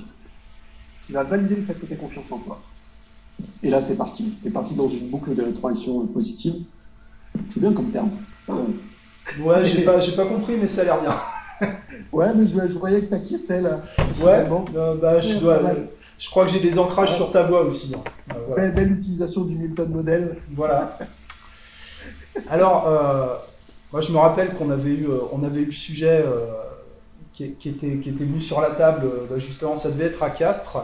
qui va valider le fait que tu aies confiance en toi. Et là, c'est parti. Tu es parti dans une boucle de rétroaction positive. C'est bien comme terme. Enfin, ouais, j'ai (laughs) pas, pas compris, mais ça a l'air bien. ouais, mais je, je voyais que ta kiffé là. Ouais, euh, bah, je, dois, je crois que j'ai des ancrages ouais. sur ta voix aussi. Hein. Euh, voilà. belle, utilisation du Milton modèle. Voilà. Alors, euh, moi je me rappelle qu'on avait eu, on avait eu le sujet qui, qui, était, qui était venu sur la table, bah, justement, ça devait être à Castres.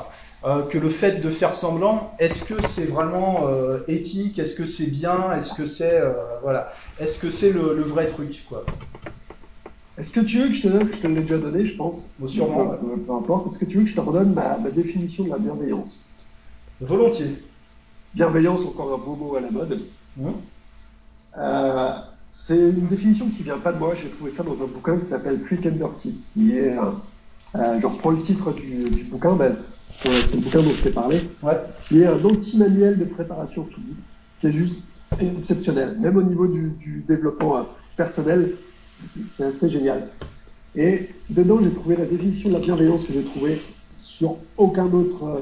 Euh, que le fait de faire semblant, est-ce que c'est vraiment euh, éthique? Est-ce que c'est bien? Est-ce que c'est euh, voilà Est-ce que c'est le, le, vrai truc quoi? Est-ce que tu veux que je te donne Je te l'ai déjà donné, je pense. Bon, sûrement. Peu, peu, peu importe. Est-ce que tu veux que je te redonne ma, ma définition de la bienveillance? Volontiers. Bienveillance, encore un beau mot à la mode. Mmh. c'est une définition qui vient pas de moi. J'ai trouvé ça dans un bouquin qui s'appelle Quick and Dirty. Qui est, je reprends le titre du, du bouquin. Ben, c'est le bouquin dont je t'ai parlé, ouais. qui est un anti-manuel de préparation physique, qui est juste exceptionnel. Même au niveau du, du développement personnel, c'est assez génial. Et dedans, j'ai trouvé la définition de la bienveillance que j'ai trouvée sur aucun autre, euh,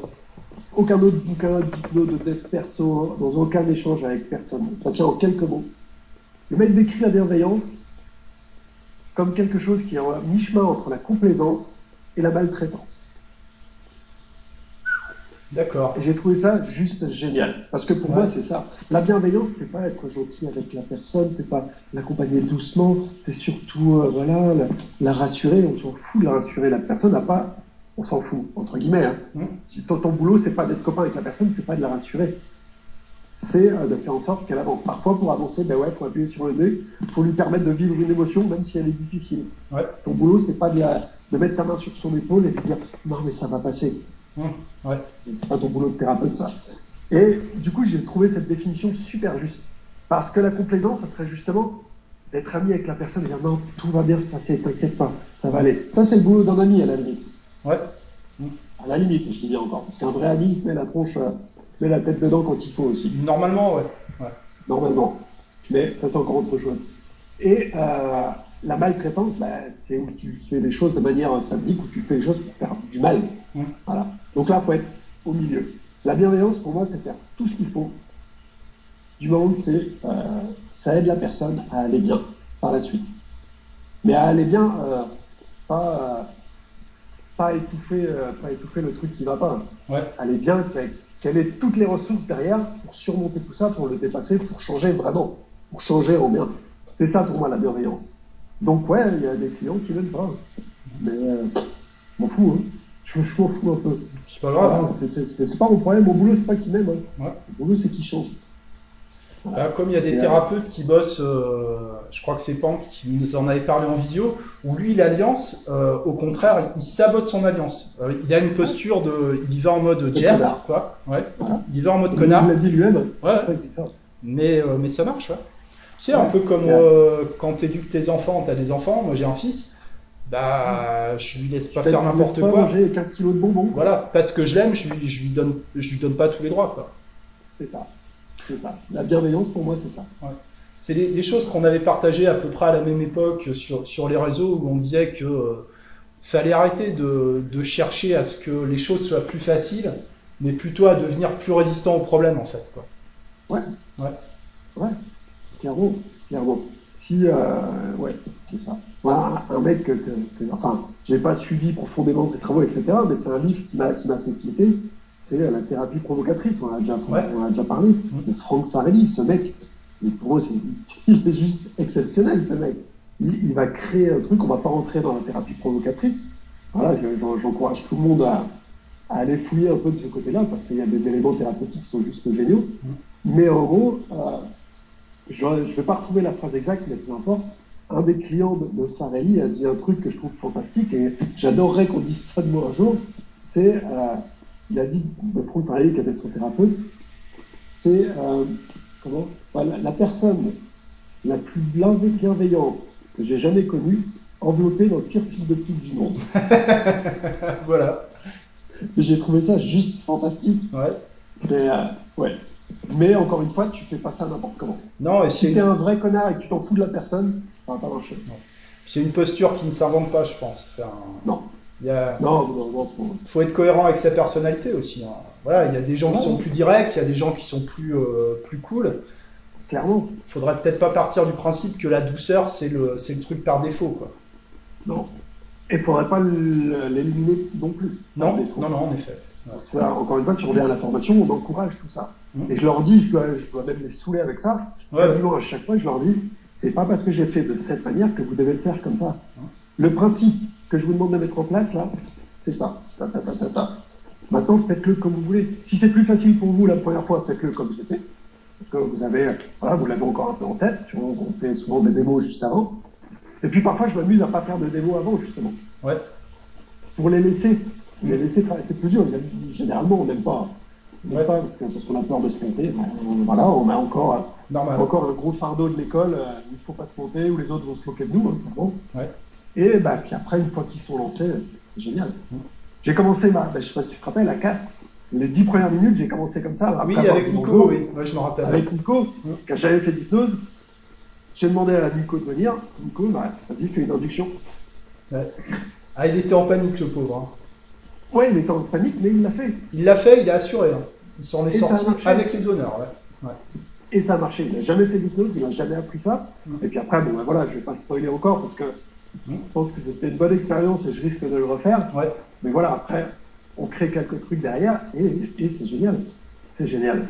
aucun autre bouquin d'hypno, de dev perso, dans aucun échange avec personne. Ça tient en quelques mots. Le mec décrit la bienveillance comme quelque chose qui est à mi-chemin entre la complaisance et la maltraitance. D'accord. Et j'ai trouvé ça juste génial. Parce que pour ouais. moi, c'est ça. La bienveillance, c'est pas être gentil avec la personne, c'est pas l'accompagner doucement, c'est surtout, euh, voilà, la, la, rassurer. On s'en fout de la rassurer. La personne n'a pas, on s'en fout, entre guillemets. Hein. Mmh. Si ton, ton boulot, c'est pas d'être copain avec la personne, c'est pas de la rassurer. C'est euh, de faire en sorte qu'elle avance. Parfois, pour avancer, ben ouais, faut appuyer sur le nez, faut lui permettre de vivre une émotion, même si elle est difficile. Ouais. Ton boulot, c'est pas de, la, de mettre ta main sur son épaule et de dire, non, mais ça va passer. Mmh, ouais. C'est pas ton boulot de thérapeute, ça. Et du coup, j'ai trouvé cette définition super juste. Parce que la complaisance, ça serait justement d'être ami avec la personne et dire non, tout va bien se passer, t'inquiète pas, ça va aller. Ça, c'est le boulot d'un ami à la limite. Ouais. À la limite, je dis bien encore. Parce qu'un vrai ami met la tronche, euh, met la tête dedans quand il faut aussi. Normalement, ouais. ouais. Normalement. Mais ça, c'est encore autre chose. Et euh, la maltraitance, bah, c'est où tu fais les choses de manière sadique, où tu fais les choses pour faire du mal. Mm. Voilà. Donc là, il faut être au milieu. La bienveillance, pour moi, c'est faire tout ce qu'il faut. Du moment que c'est, euh, ça aide la personne à aller bien par la suite. Mais à aller bien, euh, pas, euh, pas, étouffer, euh, pas étouffer le truc qui va pas. Ouais. Aller bien, qu'elle ait toutes les ressources derrière pour surmonter tout ça, pour le dépasser, pour changer vraiment, pour changer en bien. C'est ça pour moi la bienveillance. Donc ouais, il y a des clients qui n'aiment pas. Mais je m'en fous, hein. Je, fous un peu. C'est pas grave. Voilà, c'est- pas mon problème. Mon boulot, c'est pas qu'ils m'aiment. hein. Ouais. Mon boulot, c'est qu'ils changent. Voilà. Là, comme il y a des thérapeutes qui bossent, euh, je crois que c'est Pank qui nous en avait parlé en visio, où lui, l'alliance, euh, au contraire, il, il sabote son alliance. Euh, il a une posture de. Il y va en mode jerk, quoi. Ouais. Voilà. Il y va en mode Il connard. l'a dit lui-même. Ouais. Qu'il. Mais, mais ça marche, ouais. Tu sais, un peu comme Ouais. quand tu éduques tes enfants, tu as des enfants, moi j'ai un fils, bah je lui laisse pas faire n'importe quoi. manger 15 kilos de bonbons. Voilà, parce que je l'aime, je lui, je lui donne, je lui donne pas tous les droits, quoi. C'est ça. C'est ça. La bienveillance, pour moi, c'est ça. C'est des, des choses qu'on avait partagées à peu près à la même époque sur, sur les réseaux où on disait que euh, fallait arrêter de, de chercher à ce que les choses soient plus faciles, mais plutôt à devenir plus résistant aux problèmes en fait. Quoi. Ouais, clairement, clairement. Si, euh, ouais, c'est ça. Voilà, un, mec que, que, que- enfin, j'ai pas suivi profondément ses travaux, etc., mais c'est un livre qui m'a, qui m'a fait tilter, c'est La thérapie provocatrice, on a déjà, Ouais. on a déjà parlé, de Frank Farelli, ce mec, pour moi, c'est, (laughs) il est juste exceptionnel, ce mec. Il, il va créer un truc, on va pas rentrer dans la thérapie provocatrice. Voilà, je- j'en- j'encourage tout le monde à, à aller fouiller un peu de ce côté-là, parce qu'il y a des éléments thérapeutiques qui sont juste géniaux. Mais en gros, euh, je ne vais pas retrouver la phrase exacte, mais peu importe. Un des clients de, de Farelli a dit un truc que je trouve fantastique et j'adorerais qu'on dise ça de moi un jour. C'est, euh, il a dit de Franck Farelli, qui était son thérapeute, c'est euh, comment Bah, la, la personne la plus bienve- bienveillante que j'ai jamais connue, enveloppée dans le pire fils de pute du monde. (laughs) voilà. J'ai trouvé ça juste fantastique. Ouais. C'est, euh, ouais. Mais encore une fois, tu fais pas ça n'importe comment. Non, et si t'es un vrai connard et que tu t'en fous de la personne, ça va pas marcher. c'est une posture qui ne s'invente pas, je pense. Enfin, Non. il a, Non, non, non, faut- faut être cohérent avec sa personnalité aussi. hein. Voilà, il y a des gens qui sont plus directs, il y a des gens qui sont plus, euh, plus cool. clairement, Faudrait peut-être pas partir du principe que la douceur, c'est le, c'est le truc par défaut, quoi. non. Et faudrait pas l'éliminer non plus. Non, non, non, en effet. Ouais. Ça, encore une fois, si on revient à la formation, on encourage tout ça. Mhm. Et je leur dis, je dois, je dois même les saouler avec ça. Ouais, Quasiment à chaque fois, je leur dis, c'est pas parce que j'ai fait de cette manière que vous devez le faire comme ça. Le principe que je vous demande de mettre en place là, c'est ça. Ta, ta, ta, ta, ta. Maintenant, faites-le comme vous voulez. Si c'est plus facile pour vous la première fois, faites-le comme fait. Parce que vous avez, voilà, vous l'avez encore un peu en tête. On on fait souvent des démos juste avant. Et puis parfois, je m'amuse à pas faire de démos avant, justement. Ouais. Pour les laisser. Les laisser travailler. C'est plus dur. Généralement, on n'aime pas. On n'aime Ouais. pas parce qu'on a peur de se planter. Euh, Voilà, on a encore, Normal. encore un gros fardeau de l'école euh, il ne faut pas se planter, où les autres vont se moquer de nous, hein, clairement. Ouais. Et bah, puis après, une fois qu'ils sont lancés, c'est génial. Mm. J'ai commencé, ma, bah, je sais pas si tu te rappelles, à Castres. Les dix premières minutes, j'ai commencé comme ça. après Oui, avec Nico, bonjour. oui. Ouais, je me rappelle. Avec Nico, Mm. quand j'avais fait d'hypnose, j'ai demandé à Nico de venir. Nico m'a dit fais une induction. Ah, il était en panique, le pauvre. hein. Ouais, il était en panique, mais il l'a fait. Il l'a fait, il a assuré. hein. Il s'en est Et sorti avec les honneurs. Ouais. Et ça a marché. Il n'a jamais fait d'hypnose, il n'a jamais appris ça. Mm. Et puis après, bon, ben voilà, je vais pas spoiler encore parce que Mm. je pense que c'était une bonne expérience et je risque de le refaire. Ouais. Mais voilà, après, on crée quelques trucs derrière et, et c'est génial. C'est génial.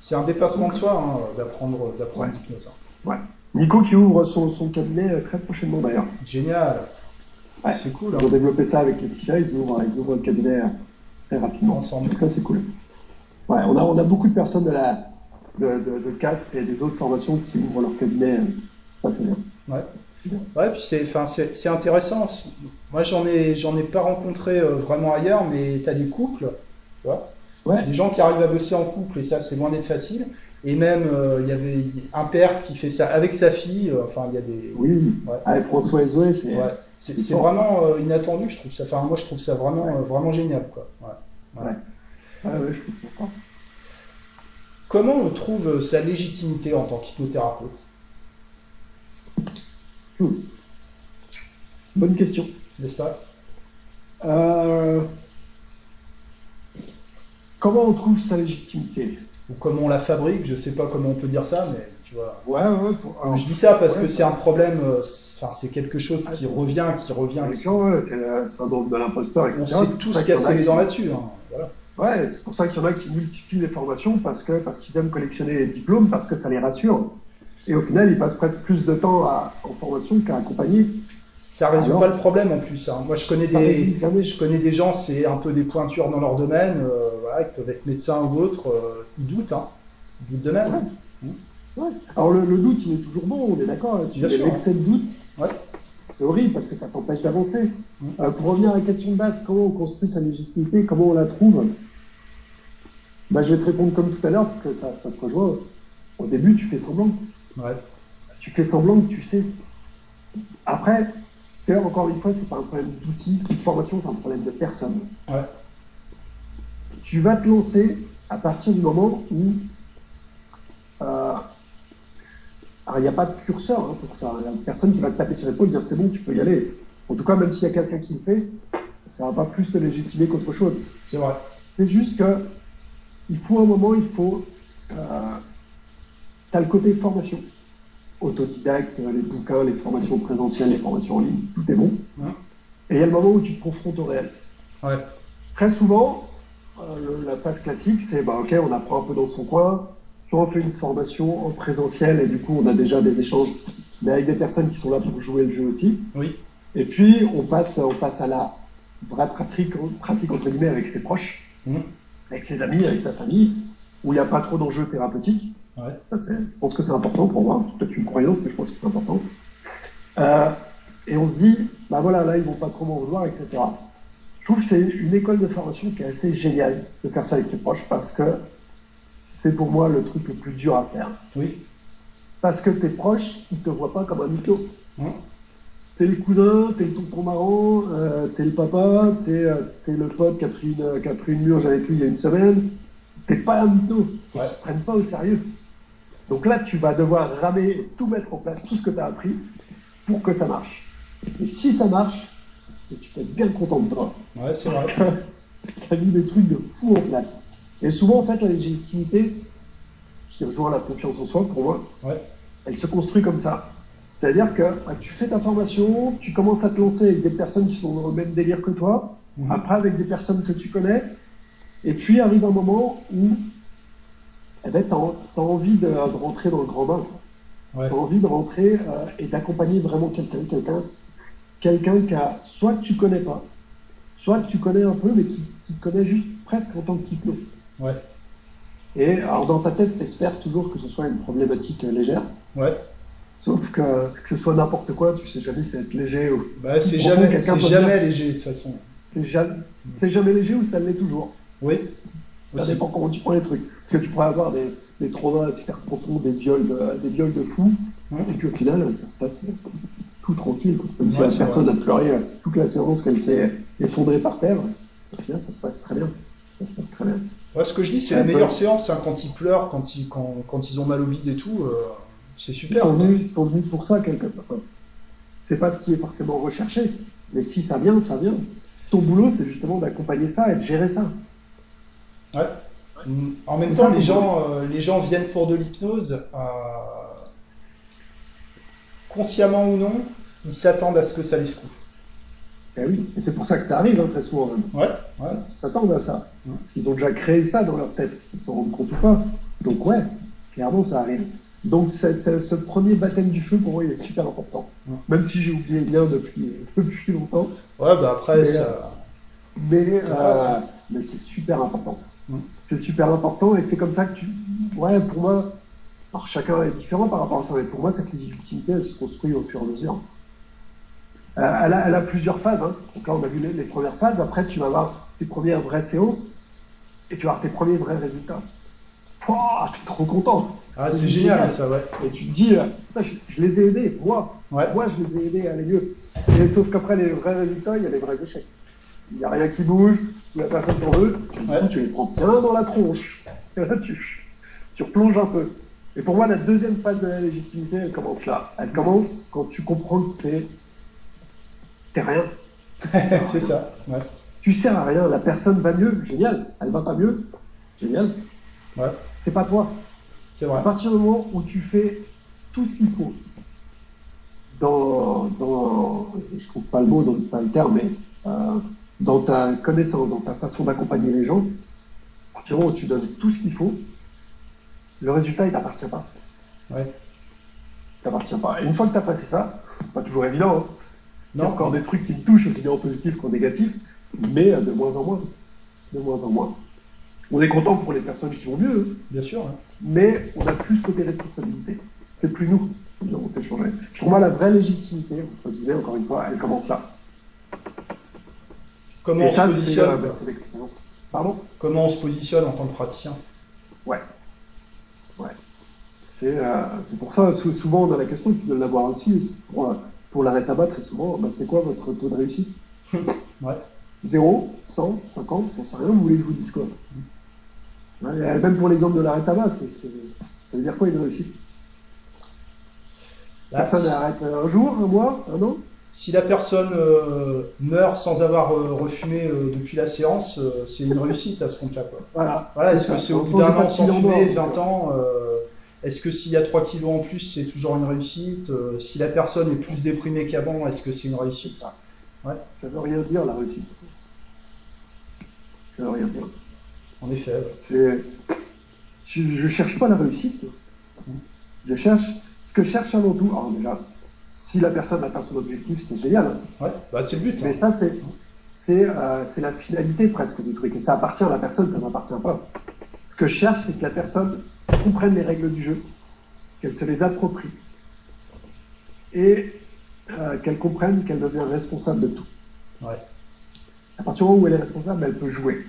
C'est un dépassement de soi hein, d'apprendre d'apprendre Ouais. l'hypnose. hein. Ouais. Nico qui ouvre son, son cabinet euh, très prochainement d'ailleurs. Génial. Ouais. C'est cool. Ils hein. ont développé ça avec Laetitia, ils ouvrent, ils ouvrent le cabinet euh, très rapidement. Ensemble. Donc ça, c'est cool. Ouais, on a, on a beaucoup de personnes de la de, de, et des autres formations qui ouvrent leur cabinet. euh, bien. Ouais. Ouais, puis c'est, enfin, c'est, c'est intéressant. Moi, j'en ai, j'en ai pas rencontré euh, vraiment ailleurs, mais tu as des couples, tu vois, Ouais. Des gens qui arrivent à bosser en couple, et ça, c'est loin d'être facile. Et même, euh, il y avait un père qui fait ça avec sa fille. euh, Enfin, il y a des. Oui, Ouais. avec François et Zoé, c'est. Ouais. C'est vraiment inattendu, je trouve ça. Enfin, moi, je trouve ça vraiment, vraiment génial, quoi. Ouais. Ouais. Je trouve ça. Comment on trouve euh, sa légitimité en tant qu'hypnothérapeute Hmm. Bonne question. N'est-ce pas? Euh, Comment on trouve sa légitimité? Ou comment on la fabrique? Je sais pas comment on peut dire ça, mais tu vois. Ouais, ouais. Pour... alors, je dis ça parce ouais, que c'est un problème. euh, c'est- Enfin, c'est quelque chose Ah, qui revient, qui revient. qui- c'est le syndrome de l'imposteur, etc. On s'est pour tous ça qu'il y en a cassé les dents là-dessus. hein. Voilà. Ouais, c'est pour ça qu'il y en a qui multiplient les formations parce que parce qu'ils aiment collectionner les diplômes, parce que ça les rassure. Et au final, ils passent presque plus de temps à- en formation qu'à accompagner. Ça résout Alors- pas le problème en plus. hein. Moi, je connais des, je connais des gens, c'est un peu des pointures dans leur domaine. euh, voilà, ils peuvent être médecins ou autres. euh, ils doutent, hein. Ils doutent de même. Ouais. Alors le, le doute, il est toujours bon, on est d'accord là-dessus. Bien Mais sûr. l'excès de doute, Ouais. C'est horrible parce que ça t'empêche d'avancer. Euh, pour revenir à la question de base, comment on construit sa légitimité, comment on la trouve? Bah, Je vais te répondre comme tout à l'heure parce que ça, ça se rejoint. Au début, tu fais semblant. Ouais. Tu fais semblant que tu sais. Après, c'est encore une fois, c'est pas un problème d'outils, de formation, c'est un problème de personne. Ouais. Tu vas te lancer à partir du moment où euh, alors, il n'y a pas de curseur hein, pour ça. Il n'y a personne qui va te taper sur l'épaule et dire c'est bon, tu peux y aller. En tout cas, même s'il y a quelqu'un qui le fait, ça ne va pas plus te légitimer qu'autre chose. C'est vrai. C'est juste que il faut un moment, il faut. Euh, tu as le côté formation. Autodidacte, les bouquins, les formations présentielles, les formations en ligne, tout est bon. Et il y a le moment où tu te confrontes au réel. Ouais. Très souvent, euh, le- la phase classique, c'est bah, ok, on apprend un peu dans son coin, on fait une formation en présentiel et du coup on a déjà des échanges, mais avec des personnes qui sont là pour jouer le jeu aussi. Oui. Et puis on passe, on passe à la vraie pratique, pratique entre guillemets avec ses proches, Mhm. avec ses amis, avec sa famille, où il n'y a pas trop d'enjeux thérapeutiques. Ouais. Ça, c'est, je pense que c'est important pour moi. C'est peut-être une croyance, mais je pense que c'est important. Euh, et on se dit, bah voilà, là ils vont pas trop m'en vouloir, etc. Je trouve que c'est une école de formation qui est assez géniale de faire ça avec ses proches parce que c'est pour moi le truc le plus dur à faire. Oui. Parce que tes proches, ils te voient pas comme un mytho. T'es le cousin, t'es le tonton marrant, euh, t'es le papa, t'es euh, t'es le pote qui a, pris une, qui a pris une murge avec lui il y a une semaine. T'es pas un mytho. Ils Ouais. te prennent pas au sérieux. Donc là, tu vas devoir ramer, et tout mettre en place, tout ce que tu as appris pour que ça marche. Et si ça marche, tu peux être bien content de toi. Ouais, c'est vrai. que tu as mis des trucs de fou en place. Et souvent, en fait, la légitimité, qui rejoint la confiance en soi, pour moi, Ouais. elle se construit comme ça. C'est-à-dire que bah, tu fais ta formation, tu commences à te lancer avec des personnes qui sont dans le même délire que toi, Mhm. après avec des personnes que tu connais, et puis arrive un moment où eh ben, tu as, envie de, de rentrer dans le grand bain. Ouais. Tu as envie de rentrer euh, et d'accompagner vraiment quelqu'un, quelqu'un, quelqu'un qui a soit que tu connais pas, soit que tu connais un peu, mais qui, qui te connaît juste presque en tant qu'hypno. Ouais. Et alors dans ta tête, tu espères toujours que ce soit une problématique euh, légère, Ouais. sauf que que ce soit n'importe quoi, tu sais jamais si c'est être léger ou Bah, c'est jamais, c'est jamais dire- léger de toute façon. c'est jamais, c'est jamais léger ou ça l'est toujours? Oui. Ça Aussi. dépend comment tu prends les trucs. Parce que tu pourrais avoir des, des traumas super profonds, des viols de, des viols de fous, et puis au final, ça se passe tout tranquille. quoi. Comme si Ouais, la c'est personne a pleuré euh, toute la séance, qu'elle s'est effondrée par terre. Au final, ça se passe très bien. Ça se passe très bien. Ouais, ce que je dis, c'est Un les peu. meilleures séances hein, quand ils pleurent, quand ils, quand, quand ils ont mal au bide et tout. euh, c'est Ils super. sont, quoi. venus, ils sont venus pour ça, quelque part. C'est pas ce qui est forcément recherché. Mais si ça vient, ça vient. Ton boulot, c'est justement d'accompagner ça et de gérer ça. Ouais. En même temps, ça, les gens, euh, les gens viennent pour de l'hypnose, euh, consciemment ou non, ils s'attendent à ce que ça les secoue. Et oui, et c'est pour ça que ça arrive hein, très souvent. même. Ouais, ouais. Parce qu'ils s'attendent à ça. Mm. Parce qu'ils ont déjà créé ça dans leur tête. Ils s'en rendent compte ou pas. Donc ouais, clairement, ça arrive. Donc ce premier baptême du feu, pour moi, il est super important. Même si j'ai oublié le lien depuis, (laughs) depuis longtemps. Ouais, bah après, Mais, ça- Mais, Ça passe. euh, mais c'est super important. C'est super important et c'est comme ça que tu. Ouais, pour moi, alors chacun est différent par rapport à ça, mais pour moi, cette légitimité, elle se construit au fur et à mesure. Euh, elle, a, elle a plusieurs phases. hein. Donc là, on a vu les, les premières phases. Après, tu vas avoir tes premières vraies séances. et tu vas avoir tes premiers vrais résultats. Pouah, tu es trop content. Ah, c'est génial, ça, ouais. Et tu te dis, euh, je, je les ai aidés, moi. Ouais. Moi, je les ai aidés à aller mieux. Et sauf qu'après les vrais résultats, il y a les vrais échecs. Il n'y a rien qui bouge, la personne t'en veut, Ouais. tu les prends bien dans la tronche. Et (laughs) là, tu, tu replonges un peu. Et pour moi, la deuxième phase de la légitimité, elle commence là. Elle commence quand tu comprends que t'es, t'es rien. (laughs) c'est ça. Ouais. Tu sers à rien. La personne va mieux, génial. Elle va pas mieux, génial. Ouais. C'est pas toi. C'est À vrai. partir du moment où tu fais tout ce qu'il faut, dans, dans, je trouve pas le mot, dans, pas le terme, mais euh, dans ta connaissance, dans ta façon d'accompagner les gens, à partir du moment où tu donnes tout ce qu'il faut, le résultat, il t'appartient pas. Ouais. T'appartient pas. Et une fois que tu as passé ça, pas toujours évident, hein, il y a Non. encore des trucs qui me touchent aussi bien en positif qu'en négatif, mais de moins en moins. De moins en moins. On est content pour les personnes qui vont mieux, hein, Bien sûr. hein. mais on a plus côté responsabilité. C'est plus nous qui devons fait changer. Pour moi, la vraie légitimité, entre guillemets, encore une fois, elle commence là. Comment Et on ça, se positionne. Pardon? Comment on se positionne en tant que praticien? Ouais. Ouais. C'est euh, pour ça, sou- souvent, on a la question, tu dois l'avoir aussi, pour, pour l'arrêt tabac, très souvent, bah, c'est quoi votre taux de réussite? (laughs) Ouais. 0, 100, 50, j'en sais rien, vous voulez que je vous dise quoi? Ouais, Même pour l'exemple de l'arrêt tabac, c'est- c'est- ça veut dire quoi une réussite? Bah, Personne arrête un jour, un mois, un an? Si la personne euh, meurt sans avoir euh, refumé euh, depuis la séance, euh, c'est une réussite à ce compte-là. Quoi. Voilà. Voilà, est-ce que c'est au bout d'un an sans fumer, mort, donc, 20 ans euh, Est-ce que s'il y a 3 kilos en plus, c'est toujours une réussite? Euh, Si la personne est plus déprimée qu'avant, est-ce que c'est une réussite? Ça. Ouais. Ça veut rien dire, la réussite. Ça veut rien dire. En effet. ouais. Je, je cherche pas la réussite. Je cherche... Ce que je cherche avant tout... Alors déjà, si la personne atteint son objectif, c'est génial. Ouais, bah, c'est le but. hein. Mais ça, c'est... C'est, euh, la finalité presque du truc. Et ça appartient à la personne, ça n'appartient pas. Ce que je cherche, c'est que la personne comprenne les règles du jeu, qu'elle se les approprie et euh, qu'elle comprenne qu'elle devient responsable de tout. Ouais. À partir du moment où elle est responsable, elle peut jouer.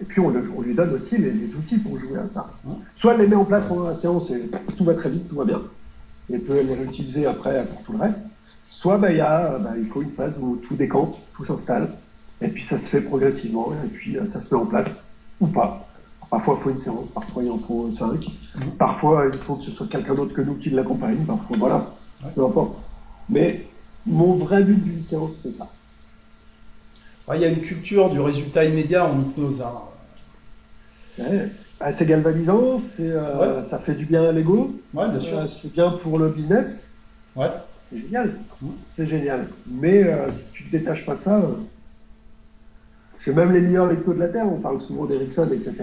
Et puis on, le- on lui donne aussi les, les outils pour jouer à ça. Ouais. Soit elle les met en place pendant la séance et tout va très vite, tout va bien, et peut les réutiliser après pour tout le reste. Soit bah, il y a, bah, il faut une phase où tout décante, tout s'installe, et puis ça se fait progressivement, et puis euh, ça se met en place, ou pas. Parfois il faut une séance, parfois il en faut cinq, Mhm. parfois il faut que ce soit quelqu'un d'autre que nous qui l'accompagne, parfois voilà, Ouais. peu importe. Mais mon vrai but d'une séance, c'est ça. Ouais, Il y a une culture du résultat immédiat en hypnose. hein. Ouais. Ah, c'est galvanisant, euh, ça fait du bien à l'ego, Ouais, bien sûr. euh, c'est bien pour le business, c'est génial, Mhm. c'est génial. Mais euh, si tu ne détaches pas ça, c'est même les meilleurs lecteurs de la Terre, on parle souvent d'Erickson, etc.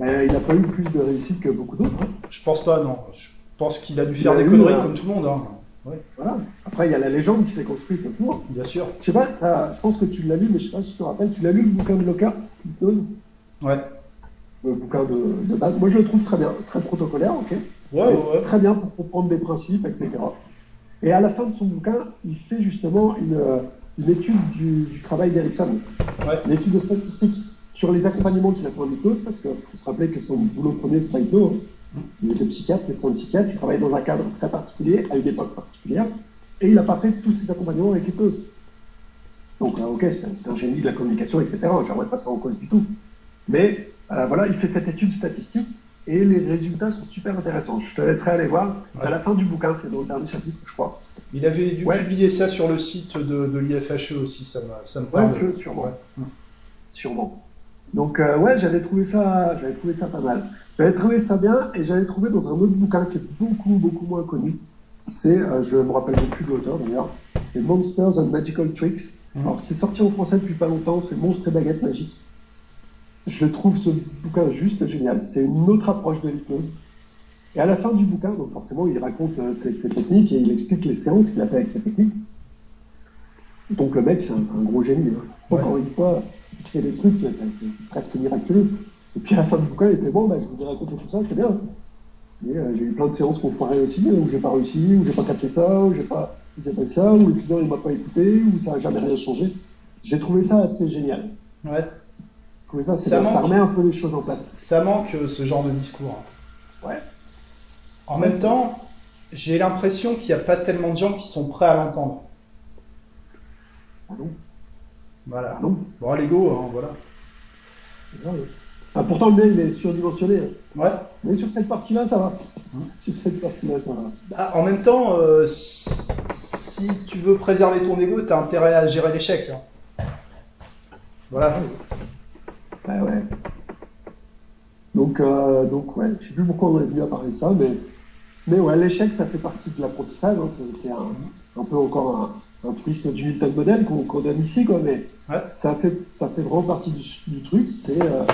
Il n'a pas eu plus de réussite que beaucoup d'autres. hein. Je pense pas, non. Je pense qu'il a dû faire a des eu, conneries euh, comme tout le monde. hein. Ouais, Voilà. Après, il y a la légende qui s'est construite autour. bien sûr. Je sais pas, je pense que tu l'as lu, mais je sais pas si tu te rappelles, tu l'as lu le bouquin de Lockhart, Hypnose, Ouais. le bouquin de, de base. Moi, je le trouve très bien, très protocolaire, ok. Ouais, ouais. Très bien pour comprendre des principes, etc. Et à la fin de son bouquin, il fait justement une, euh, une étude du, du travail d'Erickson, Ouais. une étude de statistiques sur les accompagnements qu'il a fait en hypnose, parce qu'il faut se rappeler que son boulot premier, c'est pas hein. Il était psychiatre, médecin psychiatre, il travaillait dans un cadre très particulier, à une époque particulière, et il n'a pas fait tous ses accompagnements avec l'hypnose. Donc, euh, ok, c'est un- génie de la communication, etc. Je ne pas ça en cause du tout. Mais euh, voilà, il fait cette étude statistique et les résultats sont super intéressants. Je te laisserai aller voir. C'est à Ouais. la fin du bouquin, c'est dans le dernier chapitre, je crois. Il avait dû Ouais. publier ça sur le site de, de l'IFHE aussi, ça me, ça me Ouais, parle. sûrement. Ouais. Sûrement. Donc, euh, ouais, j'avais trouvé, ça, j'avais trouvé ça pas mal. J'avais trouvé ça bien et j'avais trouvé dans un autre bouquin qui est beaucoup, beaucoup moins connu. C'est, euh, je me rappelle plus de l'auteur d'ailleurs, c'est Monsters and Magical Tricks. Mhm. Alors, c'est sorti en français depuis pas longtemps, c'est Monstres et baguettes magiques. Je trouve ce bouquin juste génial. C'est une autre approche de l'hypnose. Et à la fin du bouquin, donc forcément, il raconte euh, ses, ses techniques et il explique les séances qu'il a fait avec ses techniques. Donc le mec, c'est un, un gros génie. hein. Ouais. Encore une fois, il fait des trucs, c'est presque miraculeux. Et puis à la fin du bouquin, il fait bon, bah, je vous ai raconté tout ça, c'est bien. Euh, j'ai eu plein de séances qu'on foirait aussi, hein, où j'ai pas réussi, où j'ai pas capté ça, où j'ai pas, pas fait ça, où le client il m'a pas écouté, où ça a jamais rien changé. J'ai trouvé ça assez génial. Ouais. trouvé ça, manque. remet un peu les choses en place. Ça manque euh, ce genre de discours. hein. Ouais. En même temps, j'ai l'impression qu'il n'y a pas tellement de gens qui sont prêts à l'entendre. Ah non, Voilà. ah non. Bon, l'ego, hein, voilà. Ah, pourtant, le mien, il est surdimensionné. hein. Ouais. Mais sur cette partie-là, ça va. Hum. Sur cette partie-là, ça va. Bah, en même temps, euh, si, tu veux préserver ton ego, tu as intérêt à gérer l'échec. hein. Voilà. Ouais, ouais. Donc, euh, donc ouais, je sais plus pourquoi on est venu à parler de ça, mais, mais ouais, l'échec, ça fait partie de l'apprentissage. hein. C'est un, un peu encore un, un truisme du Milton modèle qu'on qu'on donne ici, quoi, mais Ouais. ça, fait, ça fait vraiment partie du, du truc. C'est euh,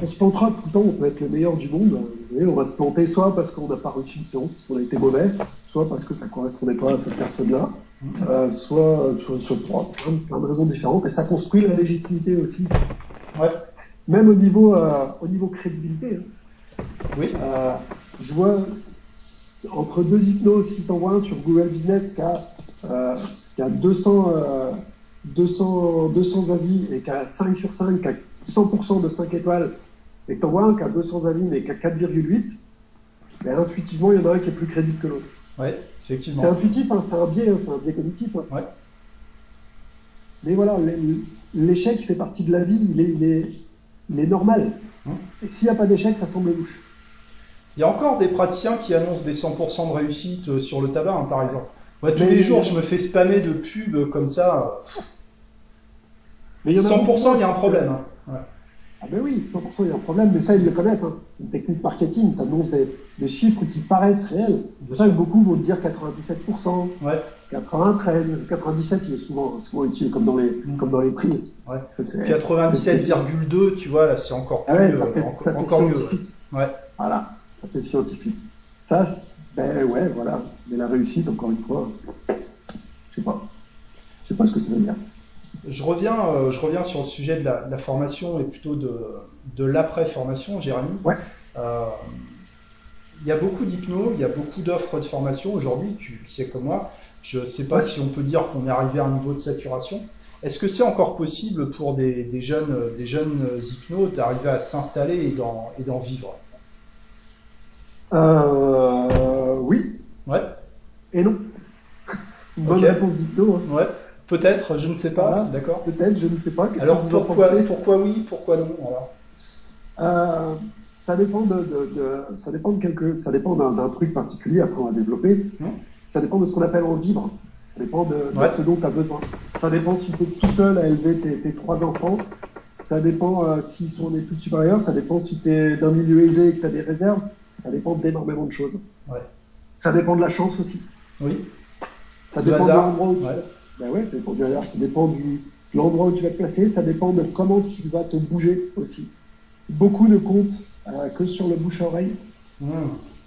on se plantera tout le temps, on peut être le meilleur du monde, on va se planter soit parce qu'on n'a pas réussi une séance, parce qu'on a été mauvais, soit parce que ça correspondait pas à cette personne-là, euh, soit, pour plein, de- plein de raisons différentes, et ça construit la légitimité aussi Ouais. même au niveau, euh, au niveau crédibilité. hein. Oui. Euh, je vois entre deux hypnos, si tu envoies un sur Google Business qui a, qui a 200, euh, 200, 200 avis et qui a 5 sur 5, qui a 100% de 5 étoiles, et que tu envoies un qui a 200 avis mais qui a 4,8, ben, intuitivement, il y en a un qui est plus crédible que l'autre. C'est effectivement. intuitif, hein, c'est un biais, hein, c'est un biais cognitif. hein. Ouais. Mais voilà, l'é- l'échec fait partie de la vie, il est, il est, il est normal. Hum. Et s'il n'y a pas d'échec, ça semble louche. Il y a encore des praticiens qui annoncent des 100% de réussite euh, sur le tabac, par exemple. Moi, tous Mais- les jours, je me fais spammer de pubs comme ça. Mais il y en a 100%, beaucoup il y a un qui- problème. hein. Ouais. Ah ben oui, 100% il y a un problème, mais ça ils le connaissent. Hein. C'est une technique marketing, tu annonces des, des chiffres qui paraissent réels. C'est pour ça que beaucoup vont te dire 97%, Ouais. 93, 97 il est souvent, souvent utile comme dans les, Mm. comme dans les prix. Ouais. C'est- 97,2, tu vois, là, c'est encore plus, Ah ouais, ça euh, fait, encore, ça fait encore mieux. Ouais. Voilà, ça fait scientifique. Ça, ben ouais, voilà. Mais la réussite, encore une fois, je sais pas. Je sais pas ce que ça veut dire. Je reviens, euh, je reviens sur le sujet de la, de la formation et plutôt de, de l'après-formation, Jérémy. Ouais. Euh, il y a beaucoup d'hypno, il y a beaucoup d'offres de formation aujourd'hui, tu le sais comme moi. Je ne sais pas Ouais. si on peut dire qu'on est arrivé à un niveau de saturation. Est-ce que c'est encore possible pour des, des jeunes, des jeunes hypnos d'arriver à s'installer et d'en, vivre? Euh, oui Ouais, et non. (laughs) Bonne Ok. réponse d'hypno. hein. ouais, peut-être, je ne sais pas, Voilà. d'accord. Peut-être, je ne sais pas. Alors pourquoi, pourquoi oui, pourquoi non alors Euh, ça dépend de, de- de- ça dépend de quelque, ça dépend d'un truc particulier. Après, on va développer. Hmm. Ça dépend de ce qu'on appelle en vivre. Ça dépend de, ce dont tu as besoin. Ça dépend si tu es tout seul à élever tes, tes trois enfants. Ça dépend euh, s'ils sont en études supérieures. Ça dépend si tu es d'un milieu aisé et que tu as des réserves. Ça dépend d'énormément de choses. Ouais. Ça dépend de la chance aussi. Oui, Ça dépend de l'endroit où tu ouais. Ben ouais, ça dépend du. Ça dépend du, de l'endroit où tu vas te placer. Ça dépend de comment tu vas te bouger aussi. Beaucoup ne comptent euh, que sur le bouche-oreille. Mmh.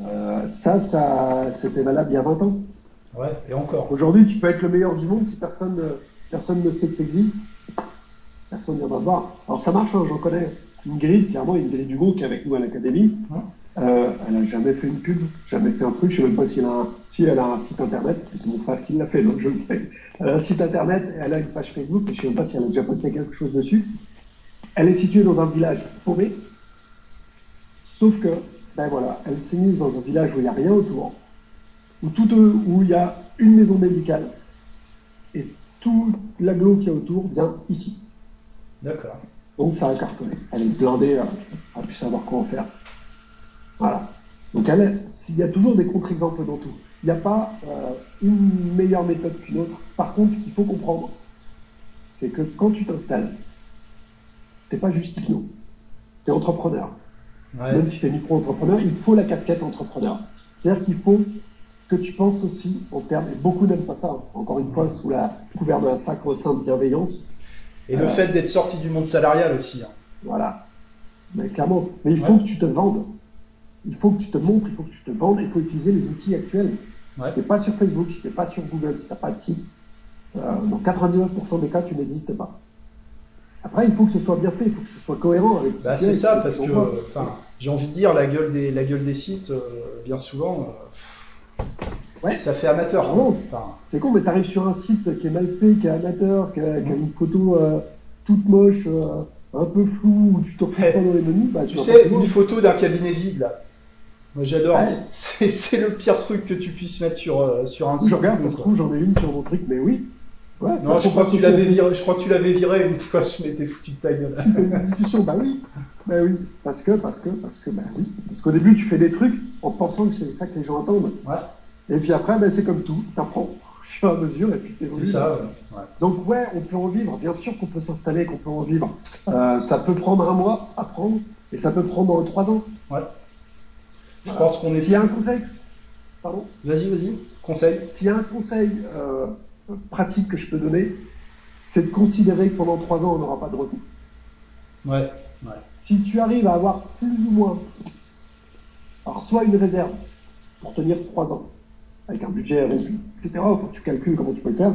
Euh, ça, ça, c'était valable il y a 20 ans. ouais, et encore. Aujourd'hui, tu peux être le meilleur du monde si personne, ne- personne ne sait que tu existes. Personne ne viendra te voir. Alors ça marche, hein, j'en connais. Ingrid, clairement, Ingrid Hugo, qui est avec nous à l'académie, euh, elle a jamais fait une pub, jamais fait un truc. Je sais même pas si elle a un, si elle a un site internet. C'est mon frère qui l'a fait, donc je le sais. Elle a un site internet, elle a une page Facebook, mais je sais même pas si elle a déjà posté quelque chose dessus. Elle est située dans un village paumé. Sauf que, ben voilà, elle s'est mise dans un village où il n'y a rien autour, où tout, où il y a une maison médicale, et tout l'agglo qu'il y a autour vient ici. D'accord. Donc ça a cartonné. Elle est blindée, elle a pu savoir quoi en faire. Voilà. Donc elle, est- il y a toujours des contre-exemples dans tout. Il n'y a pas euh, une meilleure méthode qu'une autre. Par contre, ce qu'il faut comprendre, c'est que quand tu t'installes, tu n'es pas juste hypno, tu es entrepreneur. Ouais. Même si tu es micro-entrepreneur, il faut la casquette entrepreneur. C'est-à-dire qu'il faut que tu penses aussi en termes, et beaucoup n'aiment pas ça, hein. encore une fois, sous la couvert de la sacro-sainte bienveillance, Et le Euh, fait d'être sorti du monde salarial aussi. hein. Voilà. Mais clairement. Mais il Ouais. faut que tu te vendes. Il faut que tu te montres, il faut que tu te vendes, il faut utiliser les outils actuels. Ouais. Si tu n'es pas sur Facebook, si tu n'es pas sur Google, si tu n'as pas de site, euh, dans 99% des cas, tu n'existes pas. Après, il faut que ce soit bien fait, il faut que ce soit cohérent avec Bah, c'est est, ça, parce ce que, enfin, j'ai envie de dire, la gueule des, la gueule des sites, euh, bien souvent, euh, Ouais. ça fait amateur. Ah bon Enfin, C'est con, mais tu arrives sur un site qui est mal fait, qui est amateur, qui a, qui a une photo euh, toute moche, un peu flou, où tu te retrouves Ouais. pas dans les menus, bah, Tu vas sais, une photo d'un cabinet vide, là. Moi, j'adore. Ouais. (laughs) C'est c'est le pire truc que tu puisses mettre sur, euh, sur un Je site. regarde, ça se trouve, j'en ai une sur mon truc, mais oui. Ouais, Non, je crois que tu l'avais viré. Je crois que tu l'avais viré une (laughs) fois. Je m'étais foutu de ta gueule. Une discussion, bah oui, bah oui, parce que, parce que, parce que, bah oui, parce qu'au début tu fais des trucs en pensant que c'est ça que les gens attendent, Ouais, et puis après, bah, c'est comme tout, t'apprends au fur et à mesure, et puis c'est t'évolues. ça. ouais. Ouais. Donc ouais, on peut en vivre, bien sûr qu'on peut s'installer, qu'on peut en vivre. Euh, ça peut prendre un mois à prendre, et ça peut prendre trois ans. Je pense qu'on est. S'il y a un conseil, pardon, Vas-y, vas-y. Conseil. s'il y a un conseil euh, pratique que je peux donner, c'est de considérer que pendant trois ans on n'aura pas de retour. Ouais. Ouais. si tu arrives à avoir plus ou moins, alors soit une réserve pour tenir trois ans, avec un budget réduit, etc., que tu calcules comment tu peux le faire,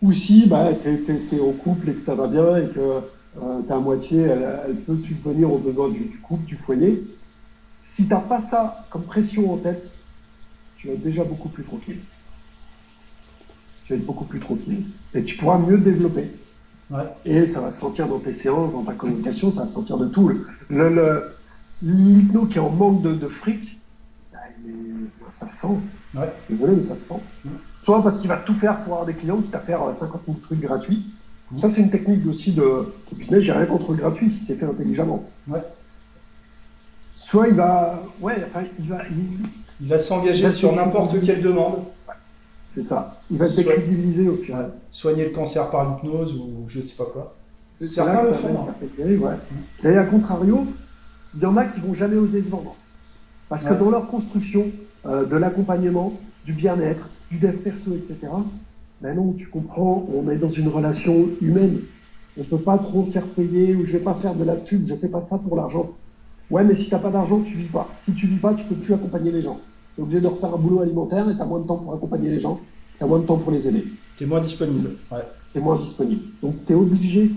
ou si bah, tu es, en couple et que ça va bien et que euh, ta moitié, elle, elle peut subvenir aux besoins du, du couple, du foyer, si tu n'as pas ça comme pression en tête, tu vas être déjà beaucoup plus tranquille. Tu vas être beaucoup plus tranquille. Et tu pourras mieux te développer. Ouais. Et ça va se sentir dans tes séances, dans ta communication, ça va se sentir de tout. Le, L'hypno qui est en manque de, de fric, bah, il est- ça se sent. Ouais. Désolé, mais ça se sent. Mm. Soit parce qu'il va tout faire pour avoir des clients, quitte à faire euh, 50 000 trucs gratuits. Mm. Ça, c'est une technique aussi de, de business. J'ai rien contre le gratuit si c'est fait intelligemment. Ouais. Soit il va. Ouais, enfin, il va. il- Il va s'engager sur n'importe quelle demande. c'est ça. Il va Soit- décrédibiliser au final. Soigner le cancer par l'hypnose ou je sais pas quoi. Certains le font. amène hein. Et à contrario, il y en a qui vont jamais oser se vendre. Parce que dans leur construction euh, de l'accompagnement, du bien-être, du dev perso, etc., ben non, tu comprends, on est dans une relation humaine. On peut pas trop faire payer ou je vais pas faire de la pub, je fais pas ça pour l'argent. Ouais, mais si t'as pas d'argent, tu vis pas. Si tu vis pas, tu peux plus accompagner les gens. Tu es obligé de refaire un boulot alimentaire et tu as moins de temps pour accompagner les gens, tu as moins de temps pour les aider T'es moins disponible. Ouais. tu es moins disponible. Donc tu es obligé,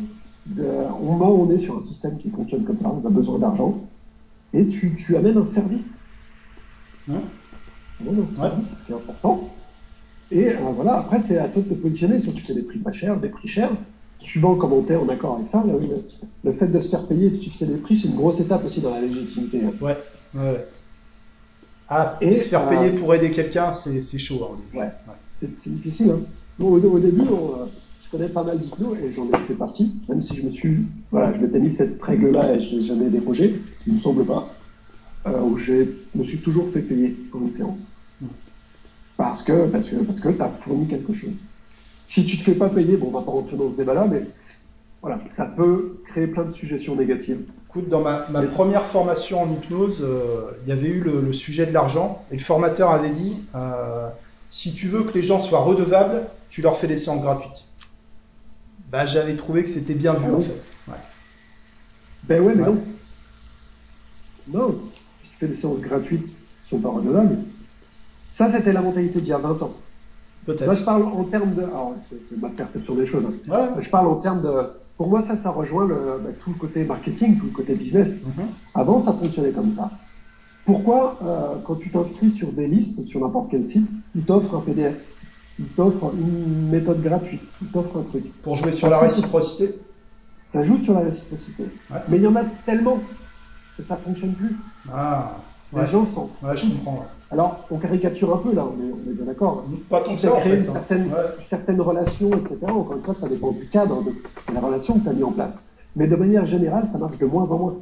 de, où on est sur un système qui fonctionne comme ça, on a besoin d'argent, et tu, tu amènes un service. Hein? Tu amènes un service qui est important. Et euh, voilà, après c'est à toi de te positionner, soit tu fais des prix pas chers, des prix chers, suivant comment tu es en accord avec ça. Là, oui, le, le fait de se faire payer et de fixer des prix, c'est une grosse étape aussi dans la légitimité. hein. Ouais. ouais. Ah, Et, se faire euh, payer pour aider quelqu'un, c'est c'est chaud. hein, début. Ouais. C'est difficile. Hein. Bon, au, au début, on, euh, je connais pas mal d'hypno et j'en ai fait partie, même si je me suis, voilà, je m'étais mis cette règle-là et je l'ai jamais dérogé, il me semble pas, euh, où je me suis toujours fait payer pour une séance. Parce que, parce que, parce que tu as fourni quelque chose. Si tu te fais pas payer, bon, on va pas rentrer dans ce débat-là, mais voilà, ça peut créer plein de suggestions négatives. Écoute, dans ma, première formation en hypnose, euh, il y avait eu le, le sujet de l'argent et le formateur avait dit euh, si tu veux que les gens soient redevables, tu leur fais des séances gratuites. Bah, j'avais trouvé que c'était bien vu Ah en oui. fait. Ouais. Ben ouais, mais Ouais. non. Non, si tu fais des séances gratuites, qui sont pas redevables. Ça, c'était la mentalité d'il y a 20 ans. Peut-être. je parle en termes de. Alors, c'est c'est ma perception des choses. hein. Ouais. Je parle en termes de. Pour moi, ça, ça rejoint le, bah, tout le côté marketing, tout le côté business. Mhm. Avant, ça fonctionnait comme ça. Pourquoi, euh, quand tu t'inscris sur des listes, sur n'importe quel site, ils t'offrent un PDF, ils t'offrent une méthode gratuite, ils t'offrent un truc. Pour jouer sur la Parce réciprocité. Ça joue sur la réciprocité. Ouais. Mais il y en a tellement que ça fonctionne plus. Ah, Les gens s'en Ouais, je comprends. Alors, on caricature un peu là, on est, on est bien d'accord. Pas que Ça ça en fait. une hein. certaine, Ouais. etc. Encore une fois, ça dépend du cadre de, de la relation que tu as mis en place. Mais de manière générale, ça marche de moins en moins.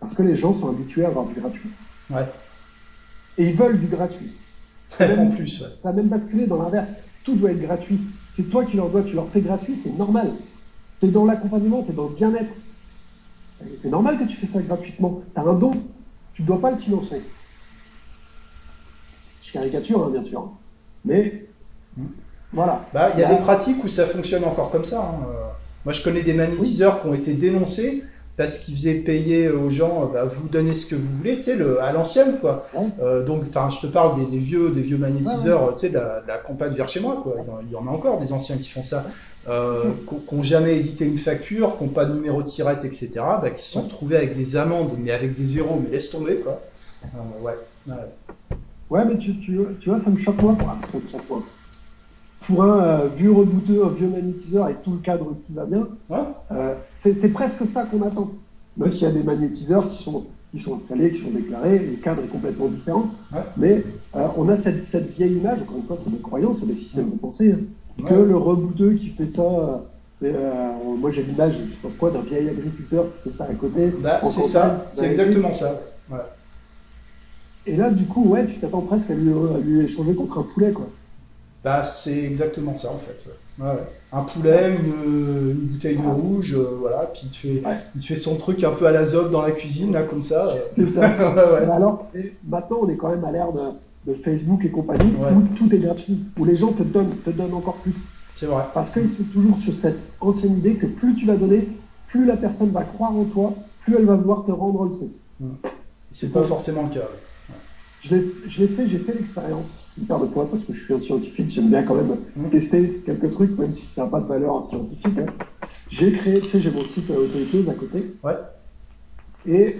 Parce que les gens sont habitués à avoir du gratuit. Ouais. Et ils veulent du gratuit. (laughs) en plus, ouais. Ça a même basculé dans l'inverse. Tout doit être gratuit. C'est toi qui leur dois, tu leur fais gratuit, c'est normal. Tu es dans l'accompagnement, tu es dans le bien-être. C'est normal que tu fais ça gratuitement. Tu as un don, tu ne dois pas le financer. Je caricature, hein, bien sûr. Mais voilà. Bah, il y a Là, des pratiques où ça fonctionne encore comme ça. hein. Moi, je connais des magnétiseurs qui ont été dénoncés parce qu'ils faisaient payer aux gens, euh, bah, vous donnez ce que vous voulez, tu sais, le, à l'ancienne, quoi. Ouais. Euh, donc, enfin, je te parle des, des vieux, des vieux magnétiseurs, euh, tu sais, de la, de la campagne vers chez moi, quoi. Il y en- Il y en a encore des anciens qui font ça, euh, (laughs) qui n'ont jamais édité une facture, qui n'ont pas de numéro de sirette, etc., bah, qui se sont retrouvés avec des amendes, mais avec des zéros, mais laisse tomber, quoi. Euh, ouais. Ouais. Ouais, mais tu, tu, tu vois, ça me choque moins. Ah, ça me choque pour un vieux rebooteux, un vieux magnétiseur avec tout le cadre qui va bien, c'est presque ça qu'on attend. Même s'il y a des magnétiseurs qui sont, qui sont installés, qui sont déclarés, le cadre est complètement différent. Mais on a cette, cette, vieille image, encore une fois, c'est des croyances, c'est des systèmes de pensée, hein, que le rebooteux qui fait ça euh, moi, j'ai l'image, je sais pas quoi, d'un vieil agriculteur qui fait ça à côté. Bah, c'est ça, c'est exactement ça. Et là, du coup, ouais, tu t'attends presque à lui, lui, échanger contre un poulet, quoi. Bah, c'est exactement ça, en fait. Un poulet, une, bouteille de rouge, euh, voilà, puis il te, fait, il fait son truc un peu à la zob dans la cuisine, là, comme ça. C'est ça. (laughs) alors, maintenant, on est quand même à l'ère de, Facebook et compagnie, où tout est gratuit, où les gens te donnent, te donnent encore plus. Parce qu'ils sont toujours sur cette ancienne idée que plus tu vas donner, plus la personne va croire en toi, plus elle va vouloir te rendre le truc. C'est pas forcément le cas. Je l'ai fait, j'ai fait l'expérience une paire de fois parce que je suis un scientifique, j'aime bien quand même tester quelques trucs, même si ça n'a pas de valeur scientifique. Hein. J'ai créé, tu sais, j'ai mon site euh, à côté. Ouais. Et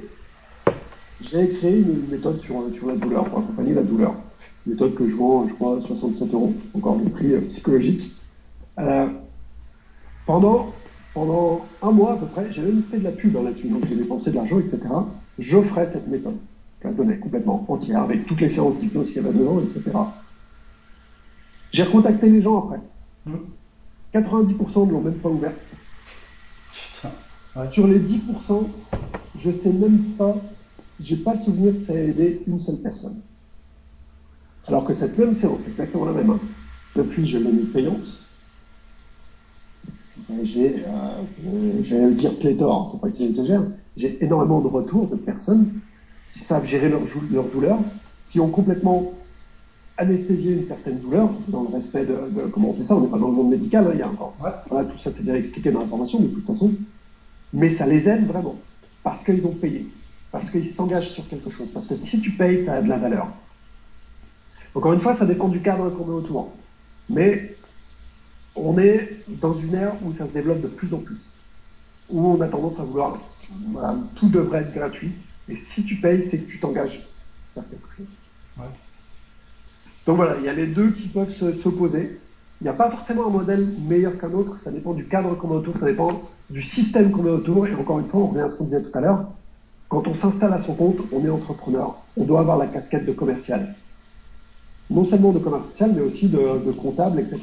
j'ai créé une méthode sur, sur la douleur, pour accompagner la douleur. Une méthode que je vends, je crois, 67 euros, encore du prix euh, psychologique. Euh, pendant, pendant un mois à peu près, j'avais même fait de la pub hein, là-dessus, donc j'ai dépensé de l'argent, etc. J'offrais cette méthode. Je la donnais complètement entière, avec toutes les séances d'hypnose qu'il y avait dedans, etc. J'ai recontacté les gens après. 90% ne l'ont même pas ouvert. Sur les 10%, je sais même pas, j'ai pas souvenir que ça a aidé une seule personne. Alors que cette même séance, exactement la même, hein, depuis je l'ai mis payante, j'ai, euh, j'allais le dire pléthore, faut pas que j'exagère, j'ai énormément de retours de personnes qui savent gérer leur, leur douleur, qui ont complètement anesthésié une certaine douleur, dans le respect de, comment on fait ça, on n'est pas dans le monde médical, hein, il y a encore. Voilà, tout ça c'est bien expliqué dans la formation de toute façon, mais ça les aide vraiment, parce qu'ils ont payé, parce qu'ils s'engagent sur quelque chose, parce que si tu payes, ça a de la valeur. Encore une fois, ça dépend du cadre qu'on met autour. Mais on est dans une ère où ça se développe de plus en plus, où on a tendance à vouloir, voilà, tout devrait être gratuit, et si tu payes, c'est que tu t'engages à faire quelque chose. Donc voilà, il y a les deux qui peuvent s'opposer. Il n'y a pas forcément un modèle meilleur qu'un autre, ça dépend du cadre qu'on met autour, ça dépend du système qu'on met autour, et encore une fois, on revient à ce qu'on disait tout à l'heure, quand on s'installe à son compte, on est entrepreneur, on doit avoir la casquette de commercial. Non seulement de commercial, mais aussi de, comptable, etc.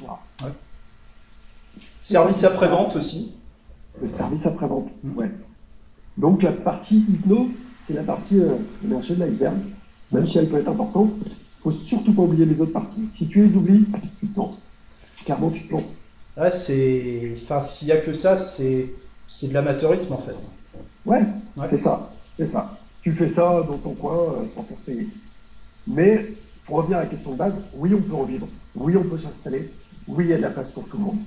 Service après-vente aussi. Le service après-vente, mmh. ouais. Donc la partie hypno, c'est la partie euh, émergée de l'iceberg. Même si elle peut être importante, il faut surtout pas oublier les autres parties. Si tu les oublies, tu te plantes. Clairement, tu te plantes. Ah, c'est... Enfin, s'il n'y a que ça, c'est... c'est de l'amateurisme en fait. Ouais, c'est ça. C'est ça. Tu fais ça dans ton coin euh, sans faire payer. Mais pour revenir à la question de base, oui, on peut en vivre. Oui, on peut s'installer. Oui, il y a de la place pour tout le monde.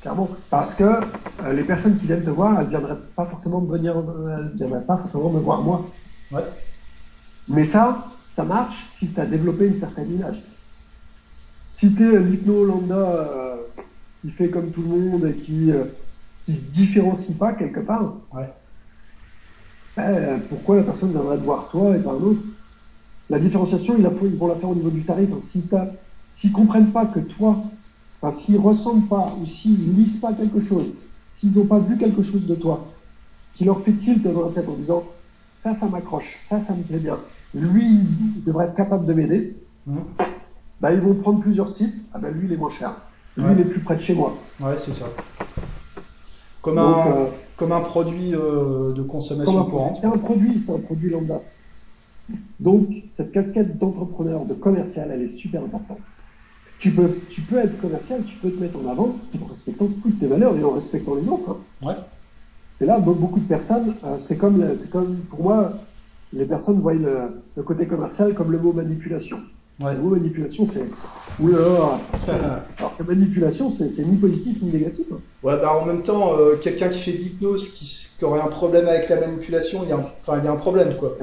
Clairement. Parce que euh, les personnes qui viennent te voir, elles ne viendraient pas forcément me venir, elles viendraient pas forcément me voir moi. Ouais. Mais ça, ça marche si tu as développé une certaine image. Si tu es l'hypno lambda euh, qui fait comme tout le monde et qui ne se différencie pas quelque part, ouais. ben, pourquoi la personne viendrait te voir toi et pas un autre? La différenciation, ils, la ils vont la faire au niveau du tarif. Si S'ils ne comprennent pas que toi, Enfin, s'ils ressentent pas ou s'ils lisent pas quelque chose, s'ils n'ont pas vu quelque chose de toi, qui leur fait tilt dans la tête en disant ça, ça m'accroche, ça, ça me plaît bien, lui, il devrait être capable de m'aider, mmh. bah, ils vont prendre plusieurs sites, ah ben lui, il est moins cher, lui, il est plus près de chez moi. Ouais, c'est ça. Comme, un, euh, comme un produit euh, de consommation courante. C'est un produit, c'est un produit lambda. Donc, cette casquette d'entrepreneur, de commercial, elle est super importante tu peux, tu peux être commercial, tu peux te mettre en avant en respectant toutes tes valeurs et en respectant les autres. Hein. Ouais. C'est là, beaucoup de personnes, euh, c'est comme, c'est comme, pour moi, les personnes voient le, côté commercial comme le mot manipulation. Ouais. Le mot manipulation, c'est. Oula (laughs) Alors que manipulation, c'est ni positif ni négatif. Hein. Ouais, bah en même temps, euh, quelqu'un qui fait de l'hypnose, qui, aurait un problème avec la manipulation, il y a un, enfin, il y a un problème, quoi.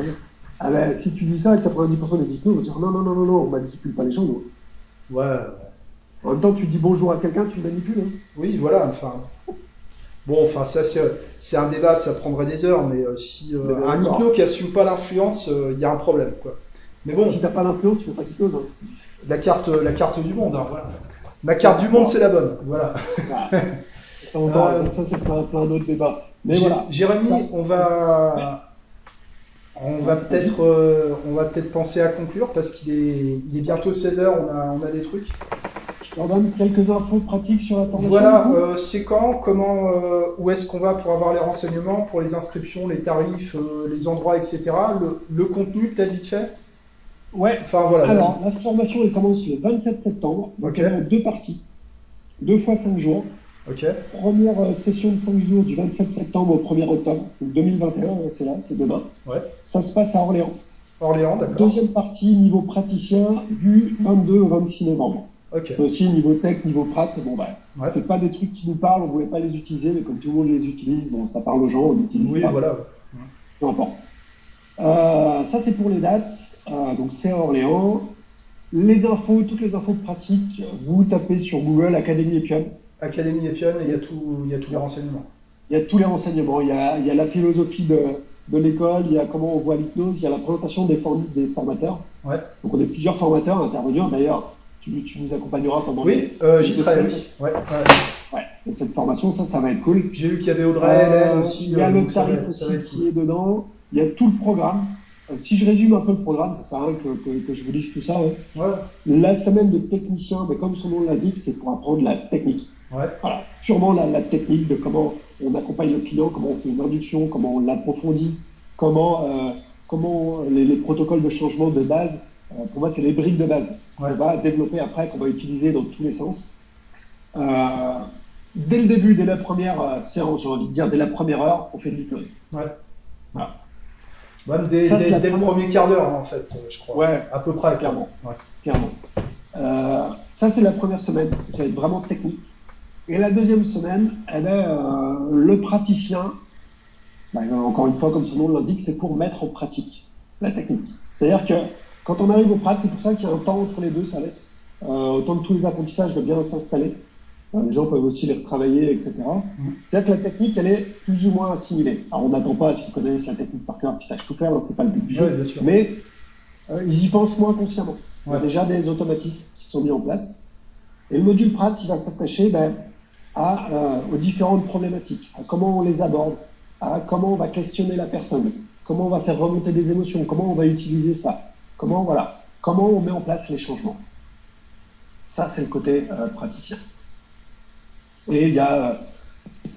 Ah ben, si tu dis ça, 90% des hypnos vont dire non, non, non, non, non, on manipule pas les gens, nous. Ouais. En même temps, tu dis bonjour à quelqu'un, tu manipules. Hein. Oui, voilà, enfin. Bon, enfin, ça, c'est un débat, ça prendrait des heures, mais euh, si euh, un hypno qui assume pas l'influence, euh, il y a un problème, quoi. Mais bon. Si t'as pas l'influence, tu fais pas d'hypnose. Hein. La carte, la carte du monde, hein, voilà. Ma carte du monde, c'est la bonne. Voilà. Ça, euh, (laughs) ça, c'est plein, plein d'autres débats. Mais voilà. Jérémy, on va, on va peut-être, euh, on va peut-être penser à conclure parce qu'il est, il est bientôt 16 h On a, on a des trucs. Je leur donne quelques infos pratiques sur la formation. Voilà, euh, c'est quand, comment, où est-ce qu'on va pour avoir les renseignements, pour les inscriptions, les tarifs, les endroits, etc. Le, le contenu, peut-être vite fait? Ouais. Enfin voilà. Alors, la formation, elle commence le 27 septembre. Donc, elle deux parties. Deux fois cinq jours. Ok. Première euh, session de cinq jours du 27 septembre au 1er octobre. 2021, hein, c'est là, c'est demain. Ouais. Ça se passe à Orléans. Orléans, d'accord. Deuxième partie, niveau praticien, du 22 au 26 novembre. Ok. C'est aussi niveau tech, niveau prat. Bon, bah, c'est pas des trucs qui nous parlent, on voulait pas les utiliser, mais comme tout le monde les utilise, bon, ça parle aux gens, on utilise oui, ça. Oui, voilà. Peu importe. Euh, ça, c'est pour les dates. Euh, donc, c'est à Orléans. Les infos, toutes les infos pratiques, vous tapez sur Google Académie Epion. Académie Epion, il y a, tout, il y a tous les renseignements. Il y a tous les renseignements. Il y a, il y a la philosophie de, de l'école, il y a comment on voit l'hypnose, il y a la présentation des, des formateurs. Ouais. Donc, on est plusieurs formateurs intervenants. D'ailleurs, tu, tu, nous accompagneras pendant oui. Euh, j'y serai, oui. Ouais, ouais. Et cette formation, ça, ça va être cool. J'ai vu qu'il y avait Audrey, Hélène aussi. Il y a le tarif aussi qui est dedans. Il y a tout le programme. Euh, si je résume un peu le programme, ça sert à rien que, que, que je vous dise tout ça. Hein. Ouais. La semaine de technicien, mais comme son nom l'indique, c'est pour apprendre la technique. Ouais. Voilà, purement la, la, technique de comment on accompagne le client, comment on fait une induction, comment on l'approfondit, comment, euh, comment les, les, protocoles de changement de base. Euh, pour moi, c'est les briques de base ouais. qu'on va développer après, qu'on va utiliser dans tous les sens. Euh, dès le début, dès la première séance, j'ai envie de dire, dès la première heure, on fait de l'hypnose. Ouais. Voilà. Même dès, Ça, dès, dès le premier quart d'heure, en fait, je crois. Ouais, À peu près, Clairement. Ouais. clairement. Euh, ça, c'est la première semaine. Ça va être vraiment technique. Et la deuxième semaine, elle est euh, le praticien. Bah, encore une fois, comme son nom l'indique, c'est pour mettre en pratique la technique. C'est-à-dire que quand on arrive au prat, c'est pour ça qu'il y a un temps entre les deux, ça laisse euh, autant que tous les apprentissages de bien s'installer. Euh, les gens peuvent aussi les retravailler, etc. C'est-à-dire que la technique, elle est plus ou moins assimilée. Alors, on n'attend pas à ce qu'ils connaissent la technique par cœur, qu'ils sachent tout faire, hein, c'est pas le but du jeu. Ouais, bien sûr. Mais ils y pensent moins consciemment. Il y a déjà des automatismes qui sont mis en place. Et le module Prat, il va s'attacher ben, euh, aux différentes problématiques, à comment on les aborde, à comment on va questionner la personne, comment on va faire remonter des émotions, comment on va utiliser ça, comment, voilà, comment on met en place les changements. Ça, c'est le côté euh, praticien. Et il y a,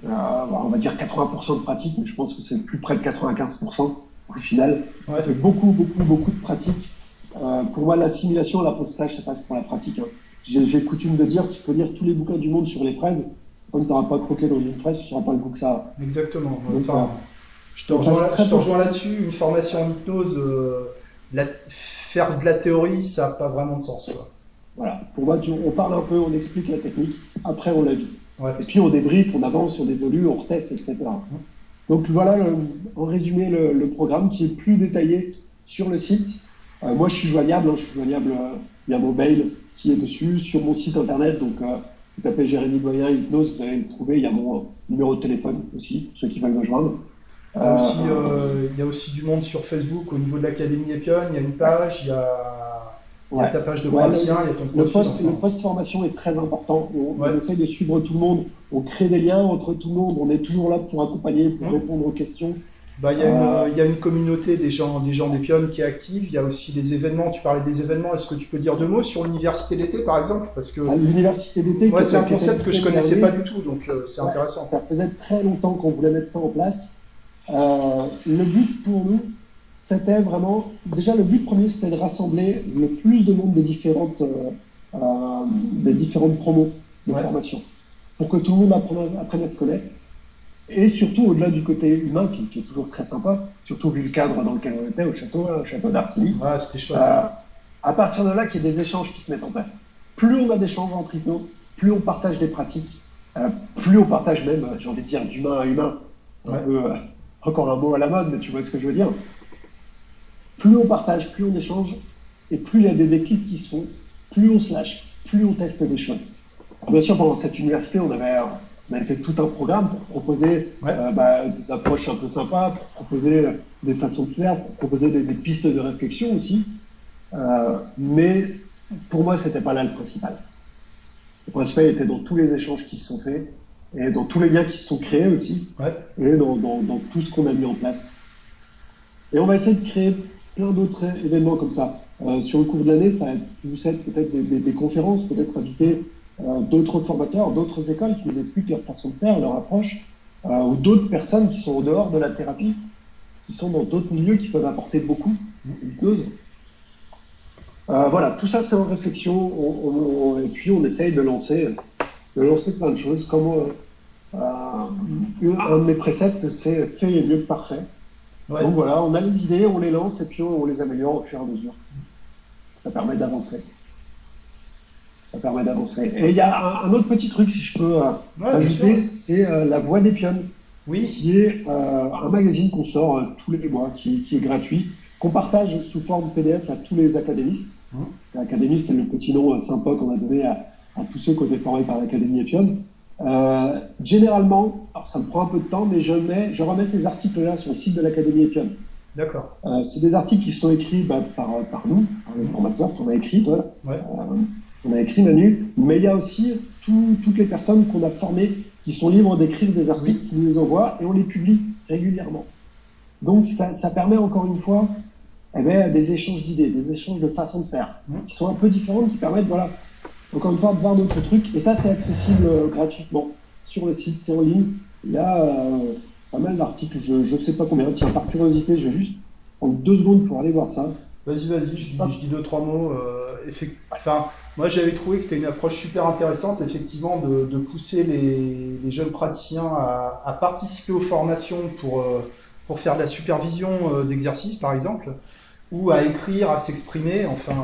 euh, on va dire 80% de pratique, mais je pense que c'est plus près de 95% au final. Ouais. Ça fait beaucoup, beaucoup, beaucoup de pratique. Pour moi, l'assimilation, l'apprentissage, ça passe pour la pratique. hein. J'ai coutume de dire, tu peux lire tous les bouquins du monde sur les fraises, tant que tu n'auras pas croqué dans une fraise, tu ne sauras pas le goût que ça a. Exactement. Donc, Enfin, je te rejoins, là-dessus. Une formation en hypnose, euh, la- faire de la théorie, ça n'a pas vraiment de sens. Quoi. Voilà. Pour moi, tu- on parle un peu, on explique la technique, après on la vit. Ouais. Et puis on débriefe, on avance, on évolue, on reteste, etc. Donc voilà, le- en résumé, le, le programme qui est plus détaillé sur le site. Euh, moi, je suis joignable, hein, je suis joignable euh, via mon mail qui est dessus, sur mon site internet. Donc, euh, vous tapez Jérémy Doyen Hypnose, vous allez le trouver. Il y a mon numéro de téléphone aussi, pour ceux qui veulent me joindre. Il y, a aussi, Euh, euh, il y a aussi du monde sur Facebook au niveau de l'Académie Epion. Il y a une page, il y a, il y a Ouais. ta page de Ouais, praticien, il y a ton Le profil. post, enfin. le post-formation est très important. On, Ouais. on essaye de suivre tout le monde. On crée des liens entre tout le monde. On est toujours là pour accompagner, pour Mhm. répondre aux questions. Bah, il, y a une, Euh, il y a une communauté des gens, des gens d'Epion qui est active. Il y a aussi des événements. Tu parlais des événements. Est-ce que tu peux dire deux mots sur l'université d'été, par exemple? Parce que À l'université d'été, ouais, c'est un concept que je connaissais pas du tout, donc euh, c'est Ouais, intéressant. Ça faisait très longtemps qu'on voulait mettre ça en place. Euh, le but pour nous, c'était vraiment. Déjà, le but premier, c'était de rassembler le plus de monde des différentes, euh, euh, des différentes promos de Ouais. formation pour que tout le monde apprenne, apprenne à se connaître. Et surtout, au-delà du côté humain, qui, qui est toujours très sympa, surtout vu le cadre dans lequel on était, au château, là, au château d'Artigny. Ouais, c'était chouette. Euh, à partir de là, qu'il y ait des échanges qui se mettent en place. Plus on a d'échanges entre hypnos, plus on partage des pratiques, euh, plus on partage même, euh, j'ai envie de dire, d'humain à humain. Un Ouais. peu, euh, encore un mot à la mode, mais tu vois ce que je veux dire. Plus on partage, plus on échange, et plus il y a des déclics qui se font, plus on se lâche, plus on teste des choses. Alors, bien sûr, pendant cette université, on avait, on avait fait tout un programme pour proposer Ouais. euh, bah, des approches un peu sympas, pour proposer des façons de faire, pour proposer des, des pistes de réflexion aussi. Euh, mais pour moi, c'était pas là le principal. Le principal était dans tous les échanges qui se sont faits et dans tous les liens qui se sont créés aussi Ouais. et dans, dans- dans tout ce qu'on a mis en place. Et on va essayer de créer plein d'autres événements comme ça. Euh, sur le cours de l'année, ça va être peut-être des, des- des conférences, peut-être inviter d'autres formateurs, d'autres écoles qui nous expliquent leur façon de faire, leur approche, euh, ou d'autres personnes qui sont au dehors de la thérapie, qui sont dans d'autres milieux qui peuvent apporter beaucoup d'hypnose. Euh, voilà, tout ça c'est en réflexion, on- on- on- et puis on essaye de lancer, de lancer plein de choses. Comme euh, euh, un de mes préceptes, c'est fait est mieux que parfait. Ouais. Donc voilà, on a les idées, on les lance et puis on, on les améliore au fur et à mesure. Ça permet d'avancer. Ça permet d'avancer. Et il y a un, un autre petit truc, si je peux euh, Ouais, ajouter, c'est euh, La Voix des Pionnes, Oui. qui est euh, un magazine qu'on sort tous les mois, qui, qui est gratuit, qu'on partage sous forme PDF à tous les académistes. Mhm. L'académiste, c'est le petit nom sympa qu'on a donné à, à tous ceux qui ont été formés par l'Académie Epion. Euh, généralement, alors ça me prend un peu de temps, mais je, mets, je remets ces articles-là sur le site de l'Académie Epion. D'accord. C'est des articles qui sont écrits bah, par, par nous, par les formateurs qu'on a écrits. Ouais. On a écrit Manu, mais il y a aussi tout- toutes les personnes qu'on a formées qui sont libres d'écrire des articles, qui nous les envoient et on les publie régulièrement. Donc ça, ça permet encore une fois eh ben, des échanges d'idées, des échanges de façons de faire, Mhm. qui sont un peu différentes, qui permettent, voilà, encore une fois, de voir d'autres trucs. Et ça, c'est accessible euh, gratuitement sur le site, c'est en ligne. Il y a euh, pas mal d'articles, je ne sais pas combien. Tiens, par curiosité, je vais juste prendre deux secondes pour aller voir ça. Vas-y, vas-y, je dis, deux, trois mots. euh, Enfin, moi, j'avais trouvé que c'était une approche super intéressante, effectivement, de, de pousser les, les jeunes praticiens à, participer aux formations pour, euh, pour faire de la supervision euh, d'exercice, par exemple, ou à écrire, à s'exprimer. Enfin,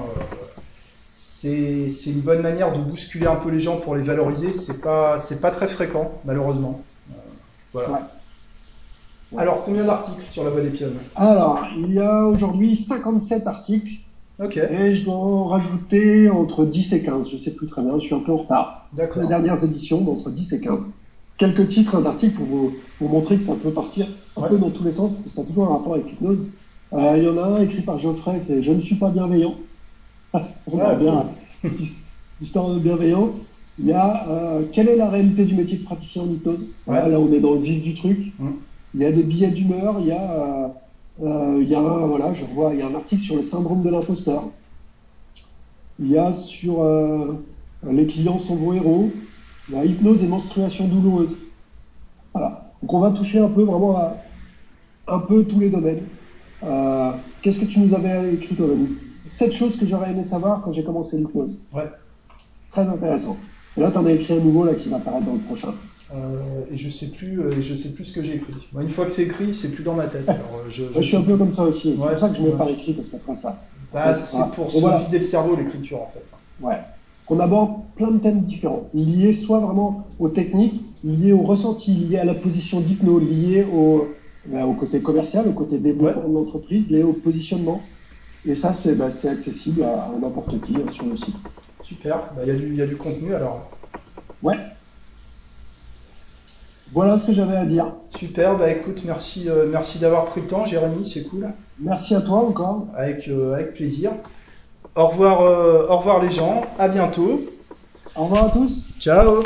c'est une bonne manière de bousculer un peu les gens pour les valoriser. C'est pas, pas très fréquent, malheureusement. Voilà. Alors, combien d'articles sur la voie des pionnes Alors, il y a aujourd'hui 57 articles Ok, et je dois en rajouter entre 10 et 15. Je sais plus très bien, je suis un peu en retard. d'accord. Les dernières éditions, mais entre 10 et 15. Quelques titres d'articles pour vous, montrer que ça peut partir un Ouais. peu dans tous les sens, parce que ça a toujours un rapport avec l'hypnose. Euh, il y en a un écrit par Geoffrey, c'est Je ne suis pas bienveillant. (laughs) On Ah, bien l'histoire (laughs) de bienveillance. Il y a euh, Quelle est la réalité du métier de praticien en hypnose? Voilà. Là, on est dans le vif du truc. Mm. Il y a des billets d'humeur, il y a, euh, euh, il y a un, voilà, je vois, il y a un article sur le syndrome de l'imposteur. Il y a sur euh, les clients sont vos héros. Il y a hypnose et menstruation douloureuse. Voilà. Donc on va toucher un peu vraiment à un peu tous les domaines. Euh, Qu'est-ce que tu nous avais écrit, toi, Manu? Sept choses que j'aurais aimé savoir quand j'ai commencé l'hypnose. Ouais. Très intéressant. Et là, tu en as écrit un nouveau là, qui va apparaître dans le prochain. Euh, et je sais plus, euh, je sais plus ce que j'ai écrit. Une fois que c'est écrit, c'est plus dans ma tête. Alors, euh, je, suis un peu comme ça aussi. C'est Ouais. pour ça que je mets Ouais. par écrit, parce qu'après ça. Bah, Ouais, c'est voilà. pour se voilà. vider le cerveau l'écriture en fait. Ouais. Qu'on aborde plein de thèmes différents, liés soit vraiment aux techniques, liés au ressenti, liés à la position d'hypno, liés au, bah, au côté commercial, au côté développement de l'entreprise, liés au positionnement. Et ça, c'est bah, accessible à, à n'importe qui hein, sur le site. Super. Y, il y a du contenu alors. Ouais. Voilà ce que j'avais à dire. Super. Bah écoute, merci, euh, merci d'avoir pris le temps, Jérémy, c'est cool. Merci à toi encore. Avec, euh, avec plaisir. Au revoir, euh, au revoir les gens. À bientôt. Au revoir à tous. Ciao.